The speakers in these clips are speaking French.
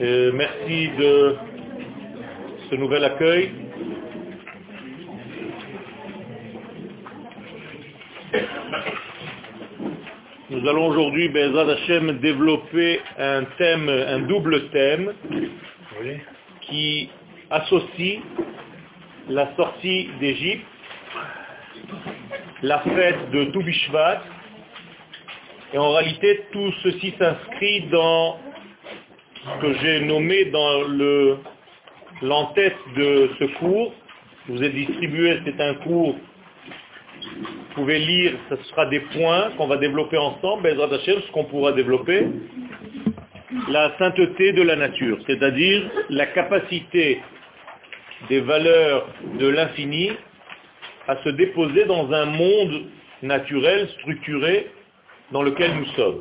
Euh, merci de ce nouvel accueil. Nous allons aujourd'hui, Bezad Hashem, développer un thème, un double thème, qui associe la sortie d'Égypte, la fête de Toubishvat, et en réalité, tout ceci s'inscrit dans ce que j'ai nommé dans le l'entête de ce cours. Je vous ai distribué, c'est un cours, vous pouvez lire, ce sera des points qu'on va développer ensemble, ce qu'on pourra développer, la sainteté de la nature, c'est-à-dire la capacité des valeurs de l'infini à se déposer dans un monde naturel, structuré, dans lequel nous sommes.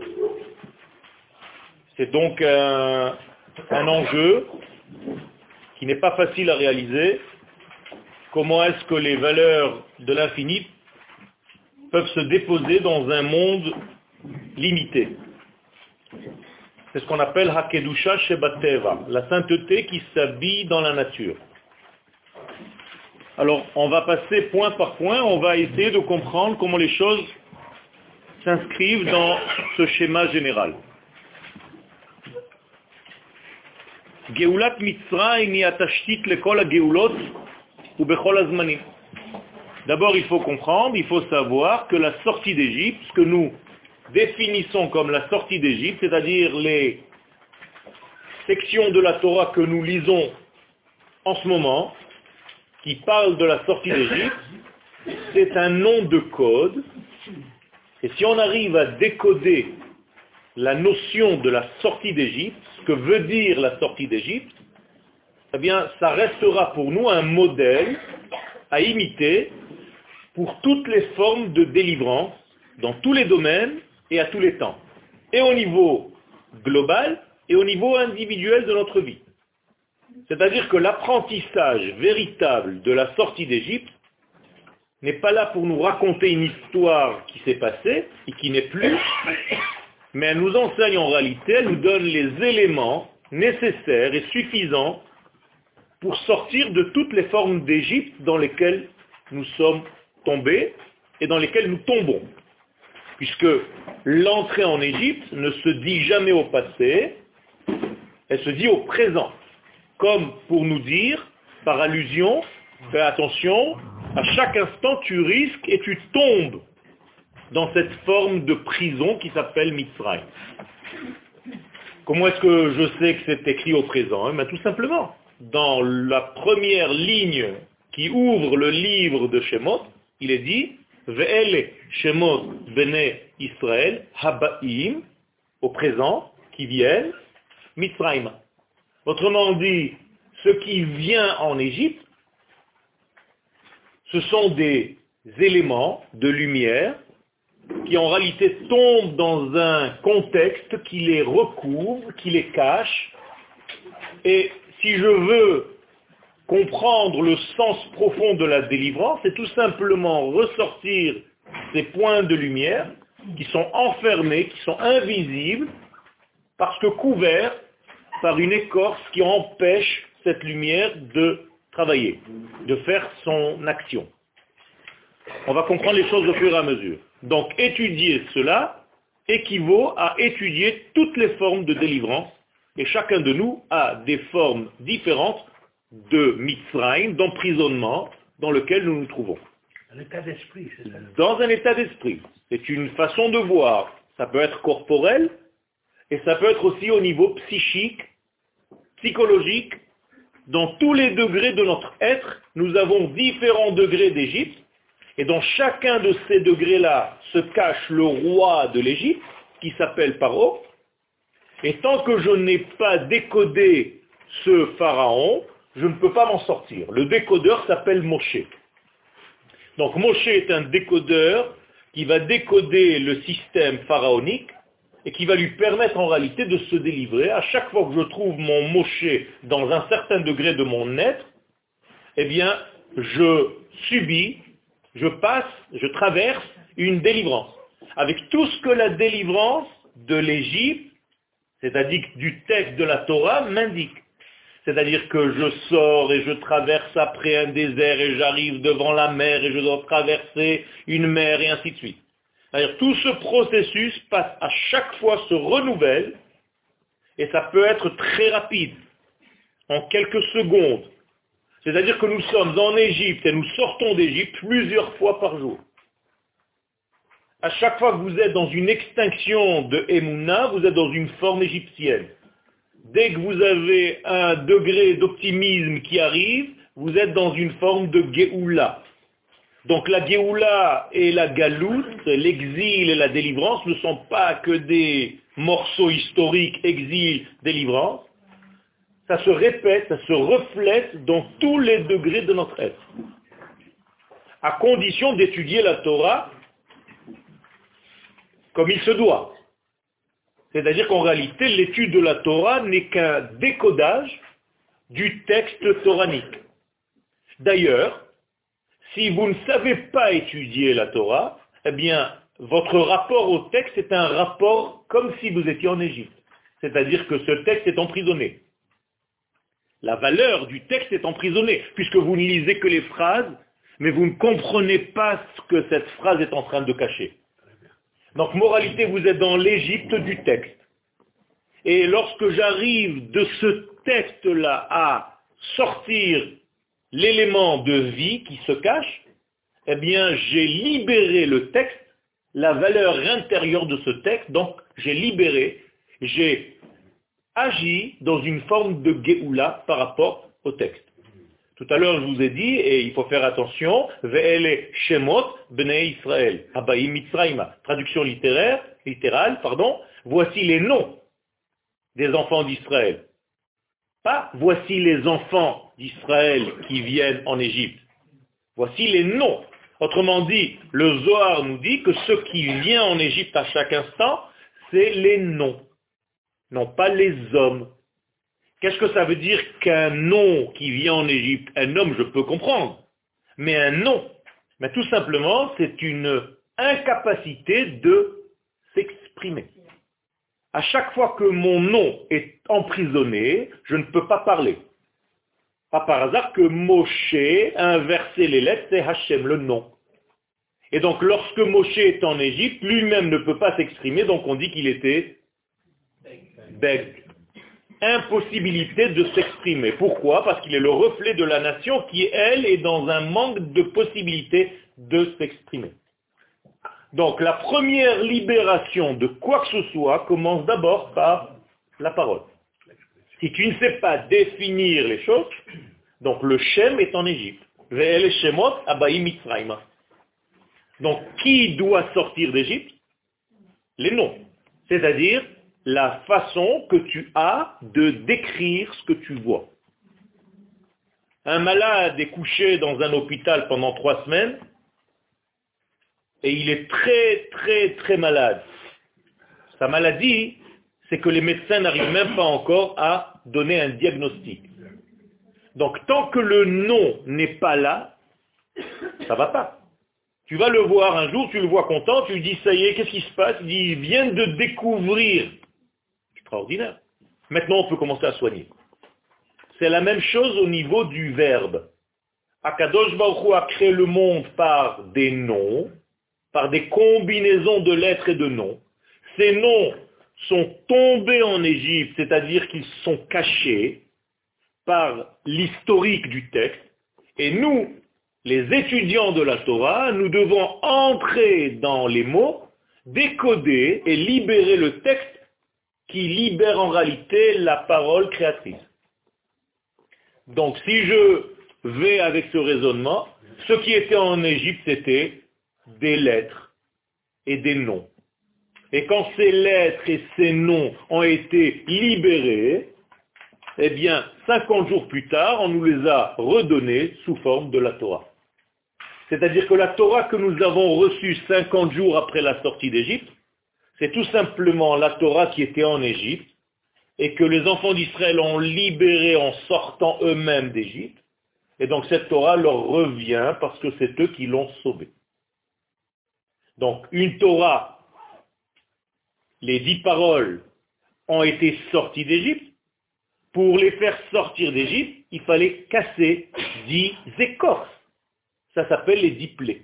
C'est donc un, enjeu qui n'est pas facile à réaliser. Comment est-ce que les valeurs de l'infini peuvent se déposer dans un monde limité? C'est ce qu'on appelle Hakedusha Shebateva, la sainteté qui s'habille dans la nature. Alors, on va passer point par point, on va essayer de comprendre comment les choses s'inscrivent dans ce schéma général. D'abord, il faut comprendre, il faut savoir que la sortie d'Égypte, ce que nous définissons comme la sortie d'Égypte, c'est-à-dire les sections de la Torah que nous lisons en ce moment, qui parlent de la sortie d'Égypte, c'est un nom de code et si on arrive à décoder la notion de la sortie d'Égypte, ce que veut dire la sortie d'Égypte, eh bien, ça restera pour nous un modèle à imiter pour toutes les formes de délivrance, dans tous les domaines et à tous les temps, et au niveau global et au niveau individuel de notre vie. C'est-à-dire que l'apprentissage véritable de la sortie d'Égypte n'est pas là pour nous raconter une histoire qui s'est passée et qui n'est plus, mais elle nous enseigne en réalité, elle nous donne les éléments nécessaires et suffisants pour sortir de toutes les formes d'Égypte dans lesquelles nous sommes tombés et dans lesquelles nous tombons. Puisque l'entrée en Égypte ne se dit jamais au passé, elle se dit au présent. Comme pour nous dire, par allusion, fais attention, à chaque instant, tu risques et tu tombes dans cette forme de prison qui s'appelle Mitzrayim. Comment est-ce que je sais que c'est écrit au présent eh Tout simplement, dans la première ligne qui ouvre le livre de Shemot, il est dit Ve'ele Shemot Bene Israël Habaim, au présent, qui viennent, Mitzrayim. Autrement dit, ce qui vient en Égypte, ce sont des éléments de lumière qui en réalité tombent dans un contexte qui les recouvre, qui les cache. Et si je veux comprendre le sens profond de la délivrance, c'est tout simplement ressortir ces points de lumière qui sont enfermés, qui sont invisibles, parce que couverts par une écorce qui empêche cette lumière de travailler, de faire son action. On va comprendre les choses au fur et à mesure. Donc étudier cela équivaut à étudier toutes les formes de délivrance, et chacun de nous a des formes différentes de mitzrayim, d'emprisonnement, dans lequel nous nous trouvons. Un état d'esprit, c'est ça Dans un état d'esprit. C'est une façon de voir. Ça peut être corporel, et ça peut être aussi au niveau psychique, psychologique, dans tous les degrés de notre être, nous avons différents degrés d'Égypte, et dans chacun de ces degrés-là se cache le roi de l'Égypte, qui s'appelle Paro, et tant que je n'ai pas décodé ce pharaon, je ne peux pas m'en sortir. Le décodeur s'appelle Moshe. Donc Moshe est un décodeur qui va décoder le système pharaonique et qui va lui permettre en réalité de se délivrer. À chaque fois que je trouve mon moché dans un certain degré de mon être, eh bien, je subis, je passe, je traverse une délivrance. Avec tout ce que la délivrance de l'Égypte c'est-à-dire du texte de la Torah, m'indique. C'est-à-dire que je sors et je traverse après un désert et j'arrive devant la mer et je dois traverser une mer et ainsi de suite. Tout ce processus passe à chaque fois, se renouvelle et ça peut être très rapide, en quelques secondes. C'est-à-dire que nous sommes en Égypte et nous sortons d'Égypte plusieurs fois par jour. À chaque fois que vous êtes dans une extinction de Emouna, vous êtes dans une forme égyptienne. Dès que vous avez un degré d'optimisme qui arrive, vous êtes dans une forme de Géoula. Donc la Géoula et la Galoute, l'exil et la délivrance ne sont pas que des morceaux historiques, exil, délivrance. Ça se répète, ça se reflète dans tous les degrés de notre être. À condition d'étudier la Torah comme il se doit. C'est-à-dire qu'en réalité, l'étude de la Torah n'est qu'un décodage du texte toranique. D'ailleurs, si vous ne savez pas étudier la Torah, eh bien, votre rapport au texte est un rapport comme si vous étiez en Égypte. C'est-à-dire que ce texte est emprisonné. La valeur du texte est emprisonnée, puisque vous ne lisez que les phrases, mais vous ne comprenez pas ce que cette phrase est en train de cacher. Donc, moralité, vous êtes dans l'Égypte du texte. Et lorsque j'arrive de ce texte-là à sortir l'élément de vie qui se cache, eh bien, j'ai libéré le texte, la valeur intérieure de ce texte, donc j'ai libéré, j'ai agi dans une forme de Géoula par rapport au texte. Tout à l'heure, je vous ai dit, et il faut faire attention, Ve'ele Shemot Bnei Israël, Abaim Mitzrayma. Traduction littéraire, littérale, pardon. Voici les noms des enfants d'Israël. Voici les enfants d'Israël qui viennent en Égypte. Voici les noms. Autrement dit, le Zohar nous dit que ce qui vient en Égypte à chaque instant, c'est les noms, non pas les hommes. Qu'est-ce que ça veut dire qu'un nom qui vient en Égypte Un homme, je peux comprendre. Mais un nom, mais tout simplement, c'est une incapacité de s'exprimer. À chaque fois que mon nom est emprisonné, je ne peux pas parler. Pas par hasard que Moshe a inversé les lettres, c'est Hachem, le nom. Et donc lorsque Moshe est en Égypte, lui-même ne peut pas s'exprimer, donc on dit qu'il était beg impossibilité de s'exprimer. Pourquoi? Parce qu'il est le reflet de la nation qui, elle, est dans un manque de possibilité de s'exprimer. Donc la première libération de quoi que ce soit commence d'abord par la parole. Si tu ne sais pas définir les choses, donc le Shem est en Égypte. Donc qui doit sortir d'Égypte? Les noms. C'est-à-dire la façon que tu as de décrire ce que tu vois. Un malade est couché dans un hôpital pendant trois semaines et il est très très très malade. Sa maladie, c'est que les médecins n'arrivent même pas encore à donner un diagnostic. Donc tant que le nom n'est pas là, ça va pas. Tu vas le voir un jour, tu le vois content, tu lui dis ça y est, qu'est-ce qui se passe? Il dit, il vient de découvrir extraordinaire. Maintenant, on peut commencer à soigner. C'est la même chose au niveau du verbe. Akadosh Baruch a créé le monde par des noms, par des combinaisons de lettres et de noms. Ces noms sont tombés en Égypte, c'est-à-dire qu'ils sont cachés par l'historique du texte. Et nous, les étudiants de la Torah, nous devons entrer dans les mots, décoder et libérer le texte qui libère en réalité la parole créatrice. Donc si je vais avec ce raisonnement, ce qui était en Égypte, c'était des lettres et des noms. Et quand ces lettres et ces noms ont été libérés, eh bien, 50 jours plus tard, on nous les a redonnés sous forme de la Torah. C'est-à-dire que la Torah que nous avons reçue 50 jours après la sortie d'Égypte, c'est tout simplement la Torah qui était en Égypte et que les enfants d'Israël ont libéré en sortant eux-mêmes d'Égypte. Et donc cette Torah leur revient parce que c'est eux qui l'ont sauvée. Donc une Torah, les dix paroles ont été sortis d'Égypte. Pour les faire sortir d'Égypte, il fallait casser dix écorces. Ça s'appelle les dix plaies.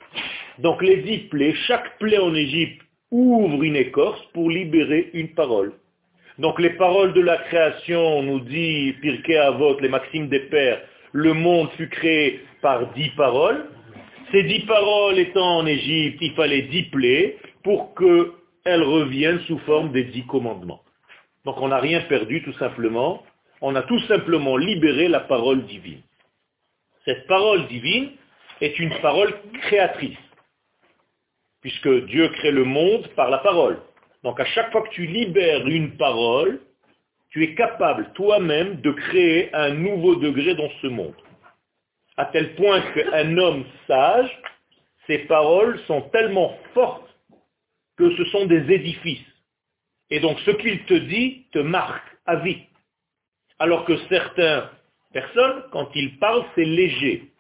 Donc les dix plaies, chaque plaie en Égypte ouvre une écorce pour libérer une parole. Donc les paroles de la création, nous dit Pirkei Avot, les maximes des pères, le monde fut créé par dix paroles. Ces dix paroles étant en Égypte, il fallait dix plaies pour qu'elles reviennent sous forme des dix commandements. Donc on n'a rien perdu tout simplement, on a tout simplement libéré la parole divine. Cette parole divine est une parole créatrice, puisque Dieu crée le monde par la parole. Donc à chaque fois que tu libères une parole, tu es capable toi-même de créer un nouveau degré dans ce monde. À tel point qu'un homme sage, ses paroles sont tellement fortes que ce sont des édifices. Et donc ce qu'il te dit te marque à vie. Alors que certaines personnes, quand ils parlent, c'est léger.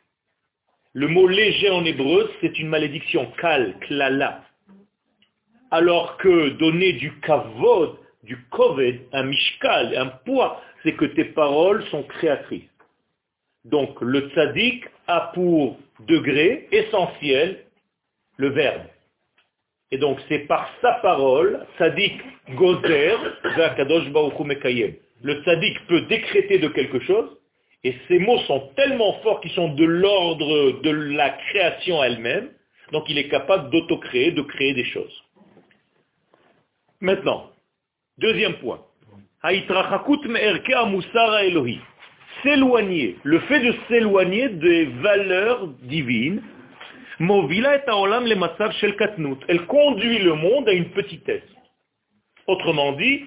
Le mot léger en hébreu, c'est une malédiction, kal, klala. Alors que donner du kavod, du koved, un mishkal, un poids, c'est que tes paroles sont créatrices. Donc le tzaddik a pour degré essentiel le verbe. Et donc c'est par sa parole, tzaddik gozer, le tzaddik peut décréter de quelque chose, et ces mots sont tellement forts qu'ils sont de l'ordre de la création elle-même, donc il est capable d'autocréer, de créer des choses. Maintenant, deuxième point. S'éloigner, le fait de s'éloigner des valeurs divines, elle conduit le monde à une petitesse. Autrement dit,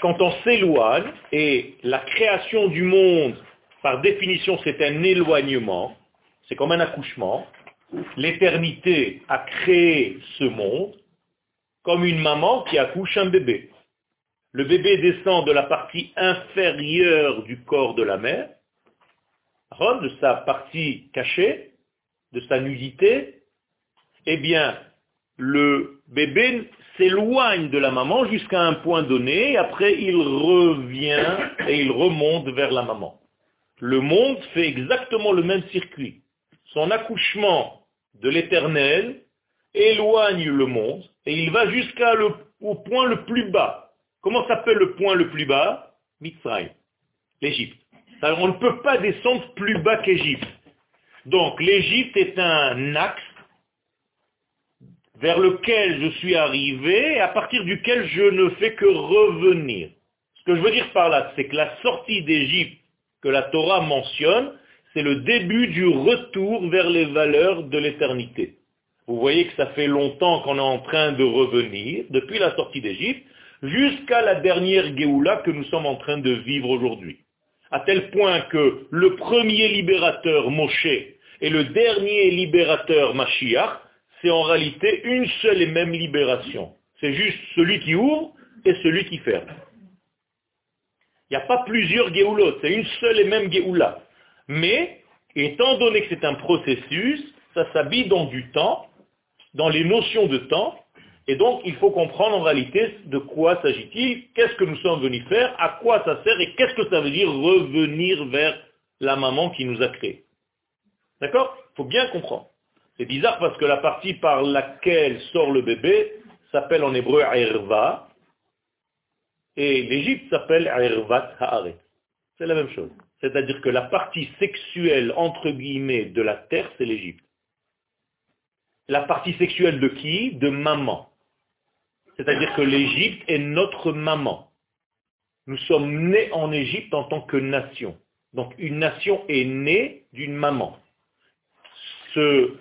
quand on s'éloigne, et la création du monde, par définition, c'est un éloignement, c'est comme un accouchement, l'éternité a créé ce monde comme une maman qui accouche un bébé. Le bébé descend de la partie inférieure du corps de la mère, de sa partie cachée, de sa nudité, eh bien, le bébé s'éloigne de la maman jusqu'à un point donné, et après il revient et il remonte vers la maman. Le monde fait exactement le même circuit. Son accouchement de l'éternel éloigne le monde, et il va jusqu'à au point le plus bas. Comment s'appelle le point le plus bas? Mitzrayim, l'Égypte. On ne peut pas descendre plus bas qu'Égypte. Donc l'Égypte est un axe vers lequel je suis arrivé et à partir duquel je ne fais que revenir. Ce que je veux dire par là, c'est que la sortie d'Égypte que la Torah mentionne, c'est le début du retour vers les valeurs de l'éternité. Vous voyez que ça fait longtemps qu'on est en train de revenir, depuis la sortie d'Égypte, jusqu'à la dernière Géoula que nous sommes en train de vivre aujourd'hui. À tel point que le premier libérateur, Moshe, et le dernier libérateur, Mashiach, c'est en réalité une seule et même libération. C'est juste celui qui ouvre et celui qui ferme. Il n'y a pas plusieurs Géoulotes, c'est une seule et même Géoula. Mais, étant donné que c'est un processus, ça s'habille dans du temps, dans les notions de temps, et donc il faut comprendre en réalité de quoi s'agit-il, qu'est-ce que nous sommes venus faire, à quoi ça sert, et qu'est-ce que ça veut dire revenir vers la maman qui nous a créés. D'accord? Il faut bien comprendre. C'est bizarre parce que la partie par laquelle sort le bébé s'appelle en hébreu Erva, et l'Égypte s'appelle Ervat Haaret. C'est la même chose. C'est-à-dire que la partie sexuelle, entre guillemets, de la terre, c'est l'Égypte. La partie sexuelle de qui? De maman. C'est-à-dire que l'Égypte est notre maman. Nous sommes nés en Égypte en tant que nation. Donc une nation est née d'une maman. Ce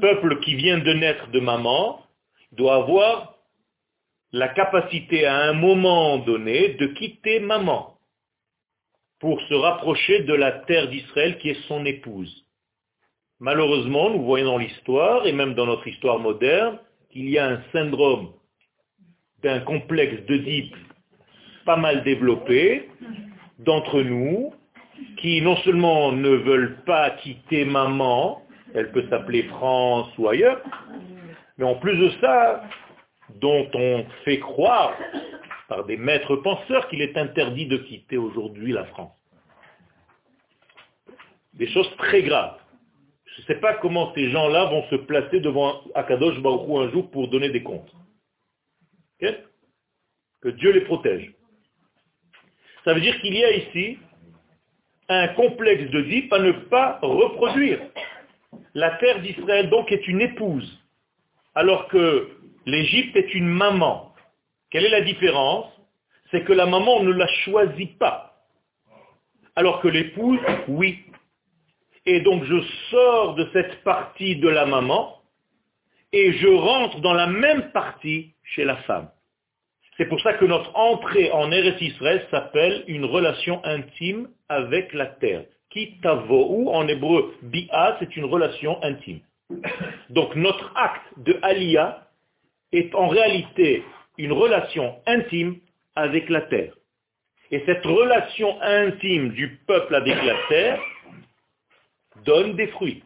peuple qui vient de naître de maman doit avoir la capacité à un moment donné de quitter maman pour se rapprocher de la terre d'Israël qui est son épouse. Malheureusement, nous voyons dans l'histoire, et même dans notre histoire moderne, qu'il y a un syndrome d'un complexe d'Oedipe pas mal développé d'entre nous, qui non seulement ne veulent pas quitter maman, elle peut s'appeler France ou ailleurs, mais en plus de ça, dont on fait croire par des maîtres penseurs qu'il est interdit de quitter aujourd'hui la France. Des choses très graves. Je ne sais pas comment ces gens-là vont se placer devant Akadosh Baruch un jour pour donner des comptes. Que Dieu les protège. Ça veut dire qu'il y a ici un complexe de dip à ne pas reproduire. La terre d'Israël donc est une épouse, alors que l'Égypte est une maman. Quelle est la différence? C'est que la maman ne la choisit pas, alors que l'épouse, oui. Et donc je sors de cette partie de la maman et je rentre dans la même partie chez la femme. C'est pour ça que notre entrée en Eretz Israël s'appelle une relation intime avec la terre. Kitavohu, en hébreu, bi'a, c'est une relation intime. Donc notre acte de aliyah est en réalité une relation intime avec la terre. Et cette relation intime du peuple avec la terre donne des fruits.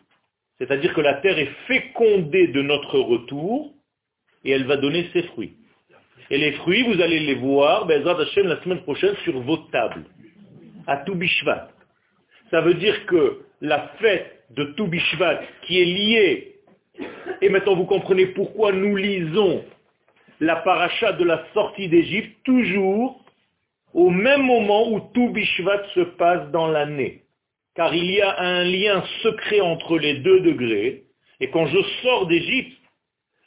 C'est-à-dire que la terre est fécondée de notre retour et elle va donner ses fruits. Et les fruits, vous allez les voir, ben, Hashem, la semaine prochaine, sur vos tables, à Toubishvat. Ça veut dire que la fête de Toubishvat, qui est liée, et maintenant vous comprenez pourquoi nous lisons la paracha de la sortie d'Égypte toujours au même moment où Toubishvat se passe dans l'année. Car il y a un lien secret entre les deux degrés, et quand je sors d'Égypte,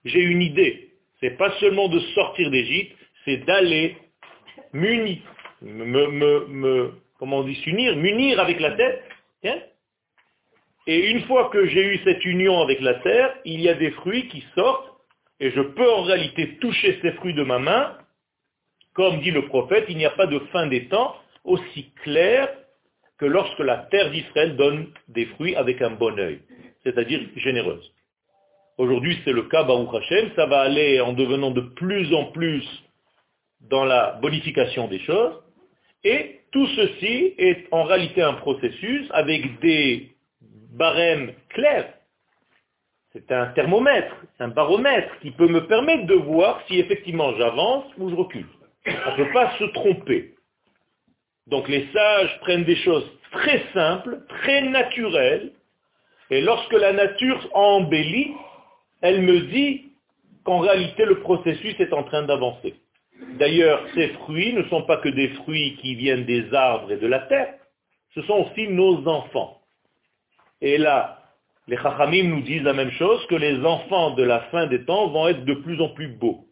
j'ai une idée c'est pas seulement de sortir d'Égypte, c'est d'aller munir, me, s'unir, munir avec la. Hein. et une fois que j'ai eu cette union avec la terre, il y a des fruits qui sortent, et je peux en réalité toucher ces fruits de ma main. Comme dit le prophète, il n'y a pas de fin des temps aussi clair que lorsque la terre d'Israël donne des fruits avec un bon œil, c'est-à-dire généreuse. Aujourd'hui, c'est le cas, Baruch Hashem, ça va aller en devenant de plus en plus dans la bonification des choses. Et tout ceci est en réalité un processus avec des barèmes clairs. C'est un thermomètre, un baromètre qui peut me permettre de voir si effectivement j'avance ou je recule. On ne peut pas se tromper. Donc les sages prennent des choses très simples, très naturelles, et lorsque la nature embellit, elle me dit qu'en réalité le processus est en train d'avancer. D'ailleurs, ces fruits ne sont pas que des fruits qui viennent des arbres et de la terre, ce sont aussi nos enfants. Et là, les Chachamim nous disent la même chose, que les enfants de la fin des temps vont être de plus en plus beaux.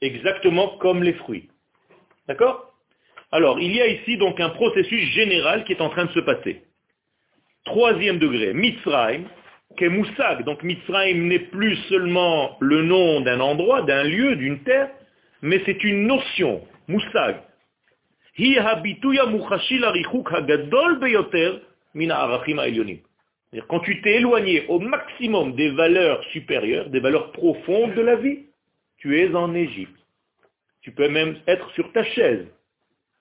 Exactement comme les fruits. D'accord? Alors, il y a ici donc un processus général qui est en train de se passer. Troisième degré, Mitzrayim, Moussag. Donc Mitzrayim n'est plus seulement le nom d'un endroit, d'un lieu, d'une terre, mais c'est une notion, Moussag. Quand tu t'es éloigné au maximum des valeurs supérieures, des valeurs profondes de la vie, tu es en Égypte. Tu peux même être sur ta chaise.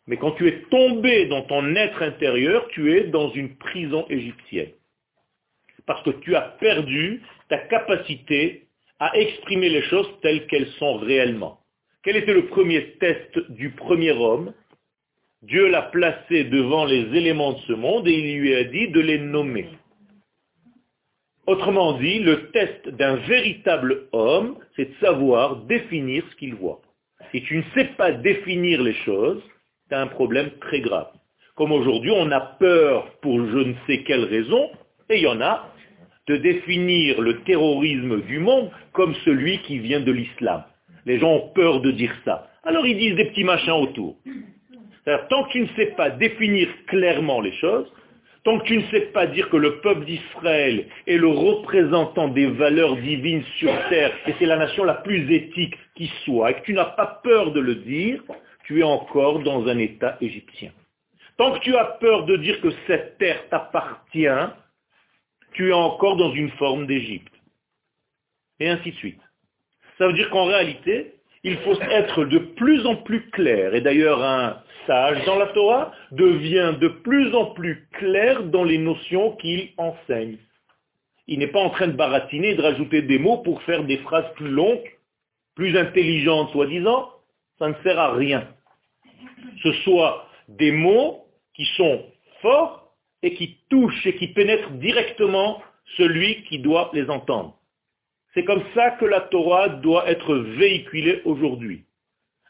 Mais quand tu es tombé dans ton être intérieur, tu es dans une prison égyptienne parce que tu as perdu ta capacité à exprimer les choses telles qu'elles sont réellement. Quel était le premier test du premier homme? Dieu l'a placé devant les éléments de ce monde et il lui a dit de les nommer. Autrement dit, le test d'un véritable homme, c'est de savoir définir ce qu'il voit. Si tu ne sais pas définir les choses, un problème très grave. Comme aujourd'hui, on a peur pour je ne sais quelle raison, et il y en a de définir le terrorisme du monde comme celui qui vient de l'islam. Les gens ont peur de dire ça. Alors ils disent des petits machins autour. Tant que tu ne sais pas définir clairement les choses, tant que tu ne sais pas dire que le peuple d'Israël est le représentant des valeurs divines sur terre, et c'est la nation la plus éthique qui soit, et que tu n'as pas peur de le dire, tu es encore dans un état égyptien. Tant que tu as peur de dire que cette terre t'appartient, tu es encore dans une forme d'Égypte. Et ainsi de suite. Ça veut dire qu'en réalité, il faut être de plus en plus clair. Et d'ailleurs, un sage dans la Torah devient de plus en plus clair dans les notions qu'il enseigne. Il n'est pas en train de baratiner et de rajouter des mots pour faire des phrases plus longues, plus intelligentes soi-disant, Ça ne sert à rien. Ce soit des mots qui sont forts et qui touchent et qui pénètrent directement celui qui doit les entendre. C'est comme ça que la Torah doit être véhiculée aujourd'hui.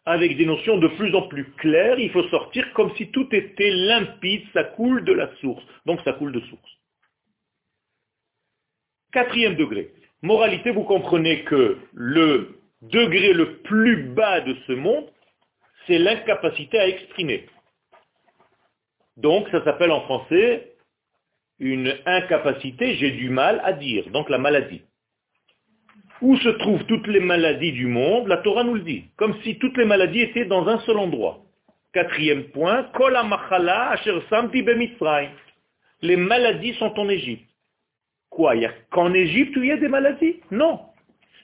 Avec des notions de plus en plus claires, il faut sortir comme si tout était limpide, ça coule de la source. Donc ça coule de source. Quatrième degré. Moralité, vous comprenez que le degré le plus bas de ce monde, c'est l'incapacité à exprimer. Donc ça s'appelle en français une incapacité, j'ai du mal à dire, donc la maladie. Où se trouvent toutes les maladies du monde La Torah nous le dit, comme si toutes les maladies étaient dans un seul endroit. Quatrième point, les maladies sont en Égypte. Quoi Il n'y a qu'en Égypte où il y a des maladies? Non.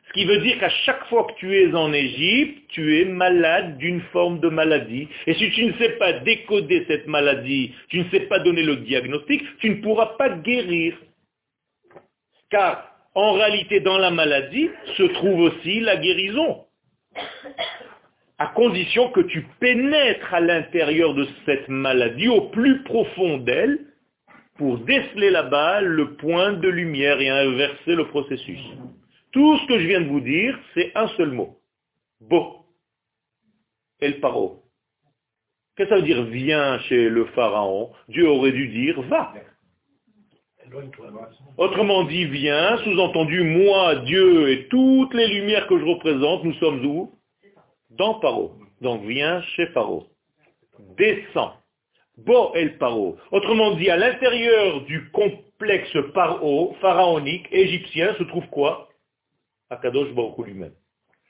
Ce qui veut dire qu'à chaque fois que tu es en Égypte, tu es malade d'une forme de maladie. Et si tu ne sais pas décoder cette maladie, tu ne sais pas donner le diagnostic, tu ne pourras pas guérir. Car en réalité, dans la maladie se trouve aussi la guérison. À condition que tu pénètres à l'intérieur de cette maladie, au plus profond d'elle, pour déceler là-bas le point de lumière et inverser le processus. Tout ce que je viens de vous dire, c'est un seul mot. Bo. El paro. Qu'est-ce que ça veut dire viens chez le pharaon? Dieu aurait dû dire va. Autrement dit, viens, sous-entendu, moi, Dieu et toutes les lumières que je représente, nous sommes où? Dans Paro. Donc viens chez Paro. Descends. Bo el Paro. Autrement dit, à l'intérieur du complexe Paro, pharaonique, égyptien, se trouve quoi? Akadosh Baruch lui-même.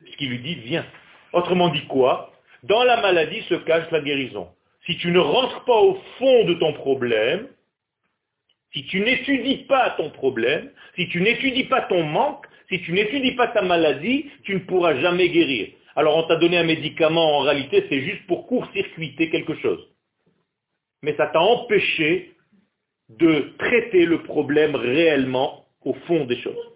Ce qui lui dit, viens. Autrement dit quoi? Dans la maladie se cache la guérison. Si tu ne rentres pas au fond de ton problème, si tu n'étudies pas ton problème, si tu n'étudies pas ton manque, si tu n'étudies pas ta maladie, tu ne pourras jamais guérir. Alors on t'a donné un médicament, en réalité c'est juste pour court-circuiter quelque chose. Mais ça t'a empêché de traiter le problème réellement au fond des choses.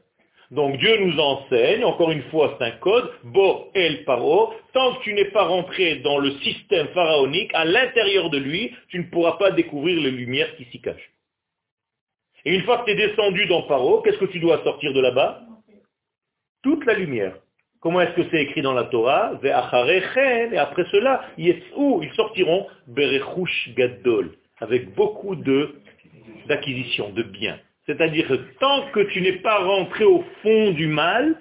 Donc Dieu nous enseigne, encore une fois c'est un code, Bo El Paro, tant que tu n'es pas rentré dans le système pharaonique, à l'intérieur de lui, tu ne pourras pas découvrir les lumières qui s'y cachent. Et une fois que tu es descendu dans Paro, qu'est-ce que tu dois sortir de là-bas? Toute la lumière. Comment est-ce que c'est écrit dans la Torah? Et après cela, ils sortiront Berechush Gadol, avec beaucoup d'acquisition, de biens. C'est-à-dire que tant que tu n'es pas rentré au fond du mal,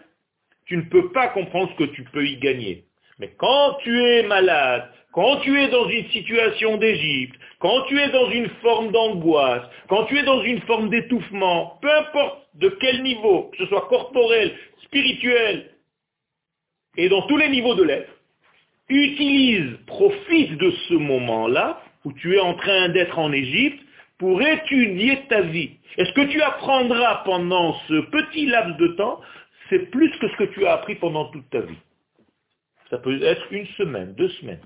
tu ne peux pas comprendre ce que tu peux y gagner. Mais quand tu es malade, quand tu es dans une situation d'Égypte, quand tu es dans une forme d'angoisse, quand tu es dans une forme d'étouffement, peu importe de quel niveau, que ce soit corporel, spirituel, et dans tous les niveaux de l'être, utilise, profite de ce moment-là, où tu es en train d'être en Égypte, pour étudier ta vie. Et ce que tu apprendras pendant ce petit laps de temps, c'est plus que ce que tu as appris pendant toute ta vie. Ça peut être une semaine, deux semaines.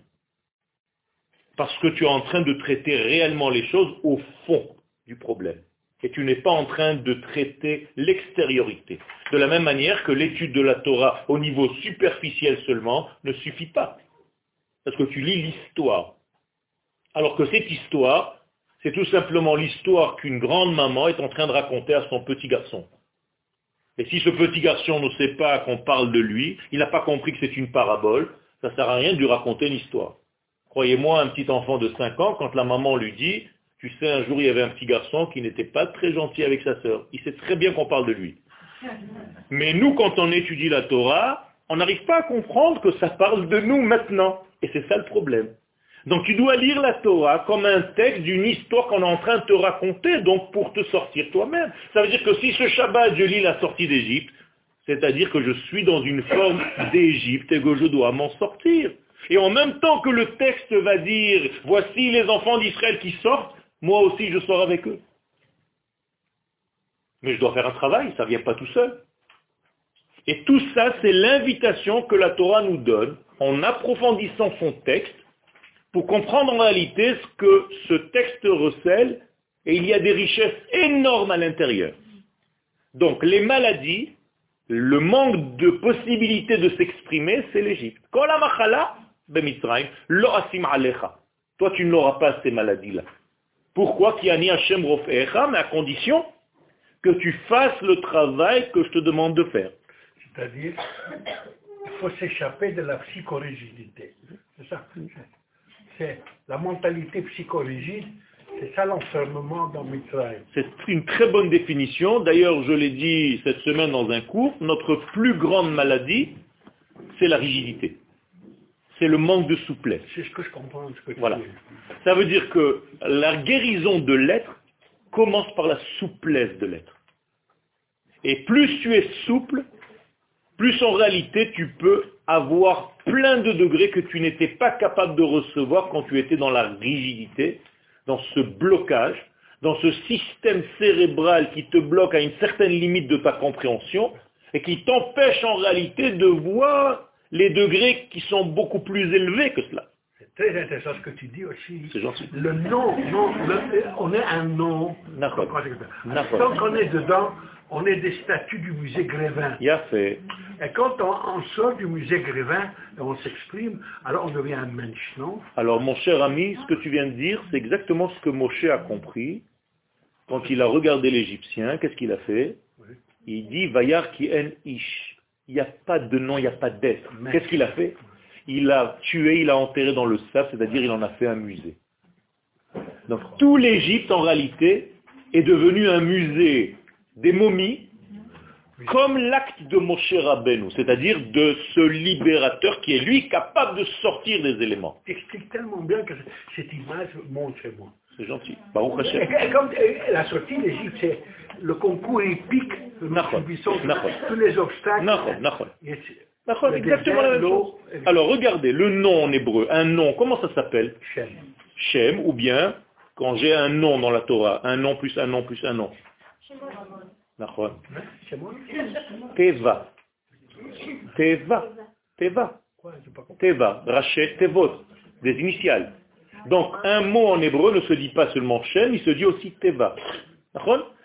Parce que tu es en train de traiter réellement les choses au fond du problème. Et tu n'es pas en train de traiter l'extériorité. De la même manière que l'étude de la Torah au niveau superficiel seulement ne suffit pas. Parce que tu lis l'histoire. Alors que cette histoire, c'est tout simplement l'histoire qu'une grande maman est en train de raconter à son petit garçon. Et si ce petit garçon ne sait pas qu'on parle de lui, il n'a pas compris que c'est une parabole, ça ne sert à rien de lui raconter une histoire. Croyez-moi, un petit enfant de 5 ans, quand la maman lui dit, tu sais, un jour il y avait un petit garçon qui n'était pas très gentil avec sa sœur, il sait très bien qu'on parle de lui. Mais nous, quand on étudie la Torah, on n'arrive pas à comprendre que ça parle de nous maintenant. Et c'est ça le problème. Donc tu dois lire la Torah comme un texte d'une histoire qu'on est en train de te raconter, donc pour te sortir toi-même. Ça veut dire que si ce Shabbat je lis la sortie d'Égypte, c'est-à-dire que je suis dans une forme d'Égypte et que je dois m'en sortir. Et en même temps que le texte va dire, voici les enfants d'Israël qui sortent, moi aussi je sors avec eux. Mais je dois faire un travail, ça ne vient pas tout seul. Et tout ça, c'est l'invitation que la Torah nous donne en approfondissant son texte pour comprendre en réalité ce que ce texte recèle, et il y a des richesses énormes à l'intérieur. Donc les maladies, le manque de possibilité de s'exprimer, c'est l'Égypte. Alecha. Toi, tu n'auras pas ces maladies-là. Pourquoi Ki ani Hashem rofecha, mais à condition que tu fasses le travail que je te demande de faire. C'est-à-dire, il faut s'échapper de la psychorigidité. C'est ça. C'est la mentalité psychorigide, c'est ça l'enfermement dans Mitzrayim. C'est une très bonne définition. D'ailleurs, je l'ai dit cette semaine dans un cours, notre plus grande maladie, c'est la rigidité. C'est le manque de souplesse. C'est ce que je comprends. Ce que tu Voilà. dis. Ça veut dire que la guérison de l'être commence par la souplesse de l'être. Et plus tu es souple, plus en réalité tu peux avoir plein de degrés que tu n'étais pas capable de recevoir quand tu étais dans la rigidité, dans ce blocage, dans ce système cérébral qui te bloque à une certaine limite de ta compréhension et qui t'empêche en réalité de voir les degrés qui sont beaucoup plus élevés que cela. C'est très intéressant ce que tu dis aussi. Le nom, le- on est un nom. Tant qu'on est dedans, on est des statues du musée Grévin. Il y a fait. Et quand on, on sort du musée Grévin et on s'exprime, alors on devient un mensch, non? Alors mon cher ami, ce que tu viens de dire, c'est exactement ce que Moshe a compris quand il a regardé l'Égyptien. Qu'est-ce qu'il a fait? Oui. Il dit Vayar ki en ish. Il n'y a pas de nom, il n'y a pas d'être. Qu'est-ce qu'il a fait? Il a tué, il a enterré dans le sable, c'est-à-dire il en a fait un musée. Donc tout l'Égypte en réalité est devenu un musée des momies comme l'acte de Moshe Rabbeinu, c'est-à-dire de ce libérateur qui est lui capable de sortir des éléments. Tu expliques tellement bien que cette image monte chez moi. C'est gentil. Et comme et la sortie d'Égypte, c'est le concours épique Nachon. tous les obstacles. Exactement la même chose. Alors regardez, le nom en hébreu, un nom, comment ça s'appelle Shem. Shem, ou bien, quand j'ai un nom dans la Torah, un nom plus un nom plus un nom. Teva. Teva. Teva. Teva. Rachet, Tevot. Des initiales. Donc, un mot en hébreu ne se dit pas seulement Shem, il se dit aussi Teva.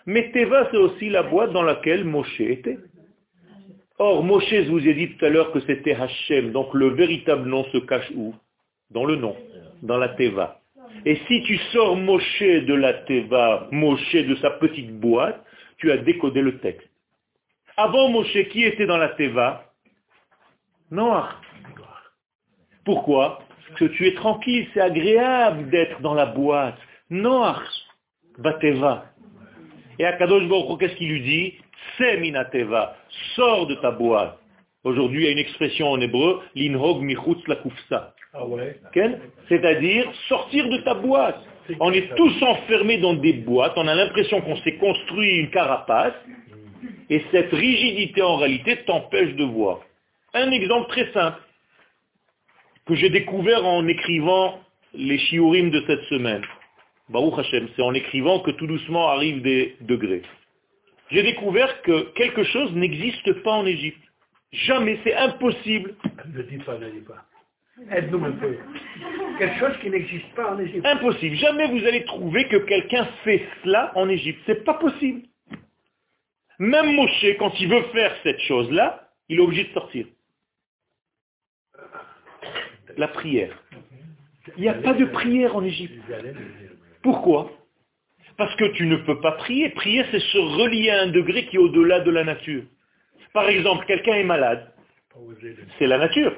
Mais Teva, c'est aussi la boîte dans laquelle Moshe était. Or, Moshe, je vous ai dit tout à l'heure que c'était Hachem, donc le véritable nom se cache où? Dans le nom, dans la Teva. Et si tu sors Moshe de la Teva, Moshe de sa petite boîte, tu as décodé le texte. Avant Moshe, qui était dans la Teva? Noach. Pourquoi? Parce que tu es tranquille, c'est agréable d'être dans la boîte. Noach, Bateva. Et Akadosh Baruch qu'est-ce qu'il lui dit? C'est Minateva, sors de ta boîte. Aujourd'hui, il y a une expression en hébreu, l'inhog michutz la kufsa. Ah ouais C'est-à-dire sortir de ta boîte. On est tous enfermés dans des boîtes, on a l'impression qu'on s'est construit une carapace, et cette rigidité en réalité t'empêche de voir. Un exemple très simple, que j'ai découvert en écrivant les shiurim de cette semaine. Baruch Hashem, c'est en écrivant que tout doucement arrivent des degrés. J'ai découvert que quelque chose n'existe pas en Égypte. Jamais, c'est impossible. Ne dis pas, ne dis pas. Aide-nous un peu. Quelque chose qui n'existe pas en Égypte. Impossible. Jamais vous allez trouver que quelqu'un fait cela en Égypte. C'est pas possible. Même Moshe, quand il veut faire cette chose-là, il est obligé de sortir. La prière. Il n'y a pas de prière en Égypte. Pourquoi? Parce que tu ne peux pas prier. Prier, c'est se relier à un degré qui est au-delà de la nature. Par exemple, quelqu'un est malade. C'est la nature.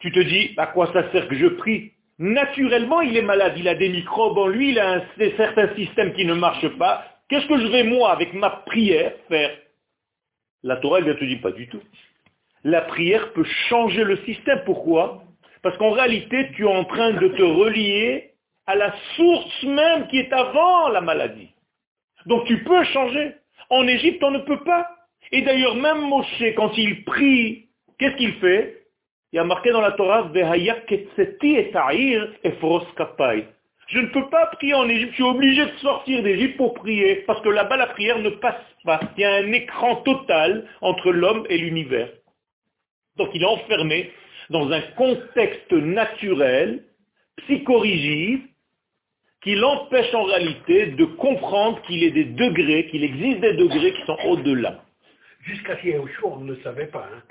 Tu te dis, à quoi ça sert que je prie? Naturellement, il est malade, il a des microbes en lui, il a un, certains systèmes qui ne marchent pas. Qu'est-ce que je vais, moi, avec ma prière, faire? La Torah, elle vient te dire pas du tout. La prière peut changer le système. Pourquoi? Parce qu'en réalité, tu es en train de te relier à la source même qui est avant la maladie. Donc tu peux changer. En Égypte, on ne peut pas. Et d'ailleurs, même Moshe, quand il prie, qu'est-ce qu'il fait? Il y a marqué dans la Torah. Je ne peux pas prier en Égypte, je suis obligé de sortir d'Égypte pour prier, parce que là-bas la prière ne passe pas. Il y a un écran total entre l'homme et l'univers. Donc il est enfermé dans un contexte naturel, psychorigide, qui l'empêche en réalité de comprendre qu'il y a des degrés, qu'il existe des degrés qui sont au-delà. Jusqu'à Yeshua, on ne le savait pas. hein.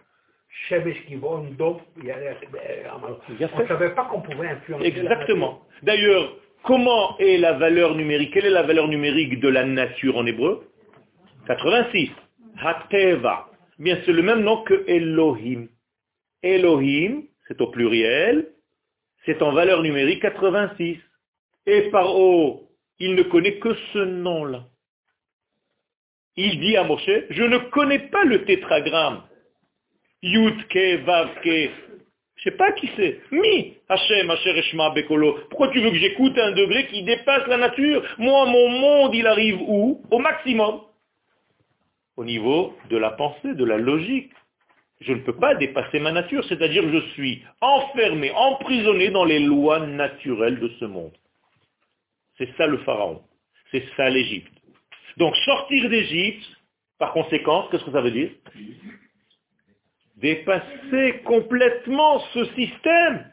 On ne savait pas qu'on pouvait influencer. Exactement. D'ailleurs, comment est la valeur numérique Quelle est la valeur numérique de la nature en hébreu? 86. Hateva. Bien, c'est le même nom que Elohim. Elohim, c'est au pluriel, c'est en valeur numérique 86. Et par O, il ne connaît que ce nom-là. Il dit à Moshe, je ne connais pas le tétragramme. Yutke, Vavke. Je sais pas qui c'est. Mi, Hashem, Eshma, Bekolo. Pourquoi tu veux que j'écoute un degré qui dépasse la nature? Moi, mon monde, il arrive où? Au maximum. Au niveau de la pensée, de la logique. Je ne peux pas dépasser ma nature, c'est-à-dire je suis enfermé, emprisonné dans les lois naturelles de ce monde. C'est ça le pharaon. C'est ça l'Égypte. Donc sortir d'Égypte, par conséquent, qu'est-ce que ça veut dire? Dépasser complètement ce système.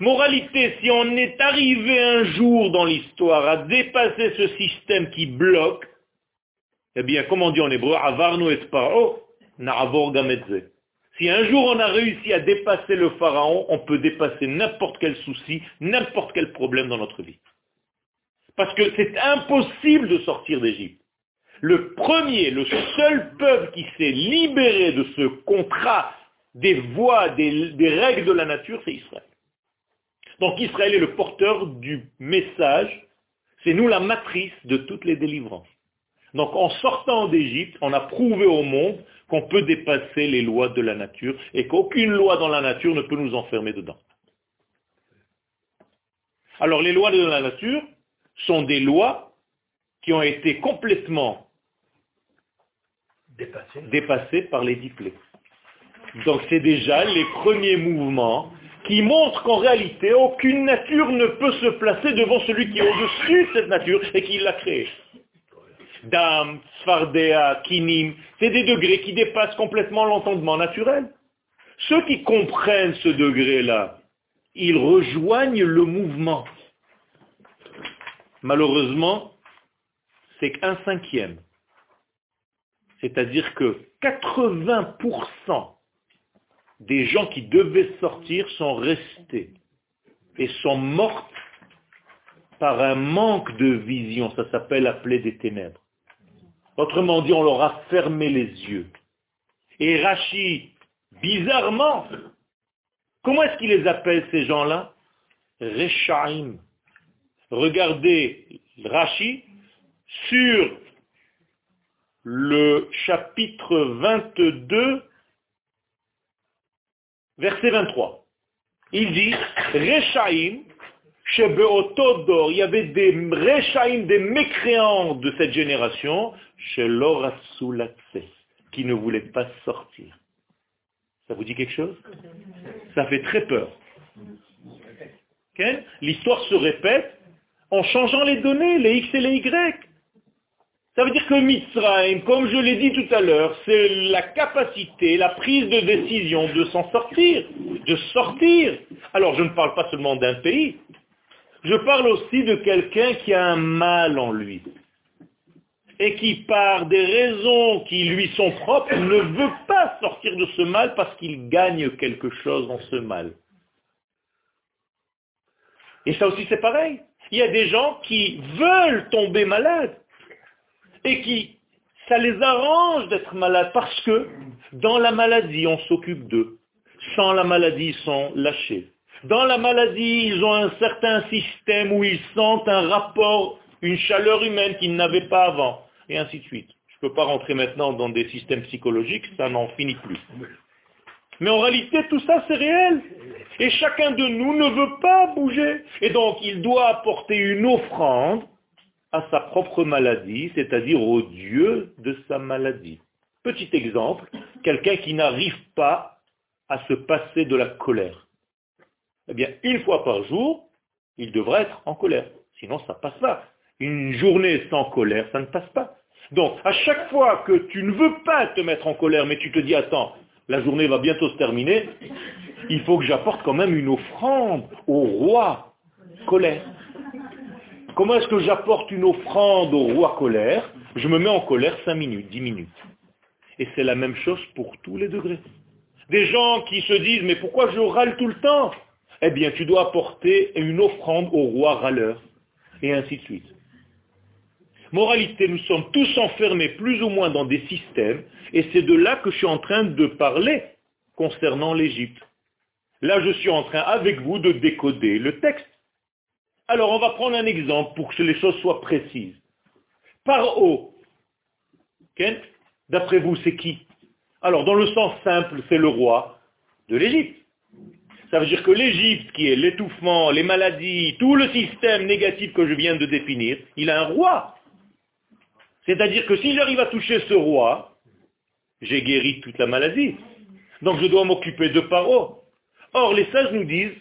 Moralité, si on est arrivé un jour dans l'histoire à dépasser ce système qui bloque, eh bien, comme on dit en hébreu, avarnu et paro, na'avor gamedze. Si un jour on a réussi à dépasser le pharaon, on peut dépasser n'importe quel souci, n'importe quel problème dans notre vie. Parce que c'est impossible de sortir d'Égypte. Le premier, le seul peuple qui s'est libéré de ce contrat des voies, des, des règles de la nature, c'est Israël. Donc Israël est le porteur du message, c'est nous la matrice de toutes les délivrances. Donc en sortant d'Égypte, on a prouvé au monde qu'on peut dépasser les lois de la nature et qu'aucune loi dans la nature ne peut nous enfermer dedans. Alors les lois de la nature, sont des lois qui ont été complètement dépassées par les diplômes. Donc c'est déjà les premiers mouvements qui montrent qu'en réalité, aucune nature ne peut se placer devant celui qui est au-dessus de cette nature et qui l'a créée. Dam, Sfardea, Kinim, c'est des degrés qui dépassent complètement l'entendement naturel. Ceux qui comprennent ce degré-là, ils rejoignent le mouvement. Malheureusement, c'est qu'un cinquième. C'est-à-dire que 80% des gens qui devaient sortir sont restés et sont morts par un manque de vision. Ça s'appelle la plaie des ténèbres. Autrement dit, on leur a fermé les yeux. Et Rachid, bizarrement, comment est-ce qu'il les appelle ces gens-là? Rechaim. Regardez Rachi sur le chapitre 22, verset 23. Il dit, Rechaim, il y avait des Rechaim, des mécréants de cette génération, chez qui ne voulaient pas sortir. Ça vous dit quelque chose? Ça fait très peur. L'histoire se répète en changeant les données, les X et les Y. Ça veut dire que Mitzrayim, comme je l'ai dit tout à l'heure, c'est la capacité, la prise de décision de s'en sortir, de sortir. Alors je ne parle pas seulement d'un pays, je parle aussi de quelqu'un qui a un mal en lui et qui, par des raisons qui lui sont propres, ne veut pas sortir de ce mal parce qu'il gagne quelque chose dans ce mal. Et ça aussi c'est pareil. Il y a des gens qui veulent tomber malades et qui, ça les arrange d'être malades parce que dans la maladie, on s'occupe d'eux. Sans la maladie, ils sont lâchés. Dans la maladie, ils ont un certain système où ils sentent un rapport, une chaleur humaine qu'ils n'avaient pas avant, et ainsi de suite. Je ne peux pas rentrer maintenant dans des systèmes psychologiques, ça n'en finit plus. Mais en réalité, tout ça, c'est réel. Et chacun de nous ne veut pas bouger. Et donc, il doit apporter une offrande à sa propre maladie, c'est-à-dire au Dieu de sa maladie. Petit exemple, quelqu'un qui n'arrive pas à se passer de la colère. Eh bien, une fois par jour, il devrait être en colère. Sinon, ça ne passe pas. Une journée sans colère, ça ne passe pas. Donc, à chaque fois que tu ne veux pas te mettre en colère, mais tu te dis, attends, la journée va bientôt se terminer, il faut que j'apporte quand même une offrande au roi colère. Comment est-ce que j'apporte une offrande au roi colère? Je me mets en colère 5 minutes, 10 minutes. Et c'est la même chose pour tous les degrés. Des gens qui se disent, mais pourquoi je râle tout le temps? Eh bien, tu dois apporter une offrande au roi râleur, et ainsi de suite. Moralité, nous sommes tous enfermés plus ou moins dans des systèmes, et c'est de là que je suis en train de parler concernant l'Égypte. Là, je suis en train, avec vous, de décoder le texte. Alors, on va prendre un exemple pour que les choses soient précises. Paro, d'après vous, c'est qui? Alors, dans le sens simple, c'est le roi de l'Égypte. Ça veut dire que l'Égypte, qui est l'étouffement, les maladies, tout le système négatif que je viens de définir, il a un roi. C'est-à-dire que si j'arrive à toucher ce roi, j'ai guéri toute la maladie. Donc je dois m'occuper de Paro. Or, les sages nous disent,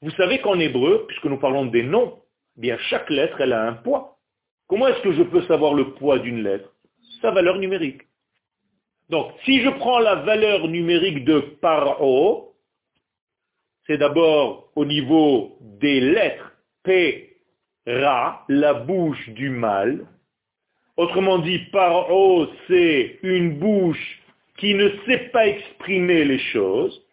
vous savez qu'en hébreu, puisque nous parlons des noms, eh bien chaque lettre, elle a un poids. Comment est-ce que je peux savoir le poids d'une lettre? Sa valeur numérique. Donc, si je prends la valeur numérique de Paro, c'est d'abord au niveau des lettres P, Ra, la bouche du mal. Autrement dit, Paro, c'est une bouche qui ne sait pas exprimer les choses.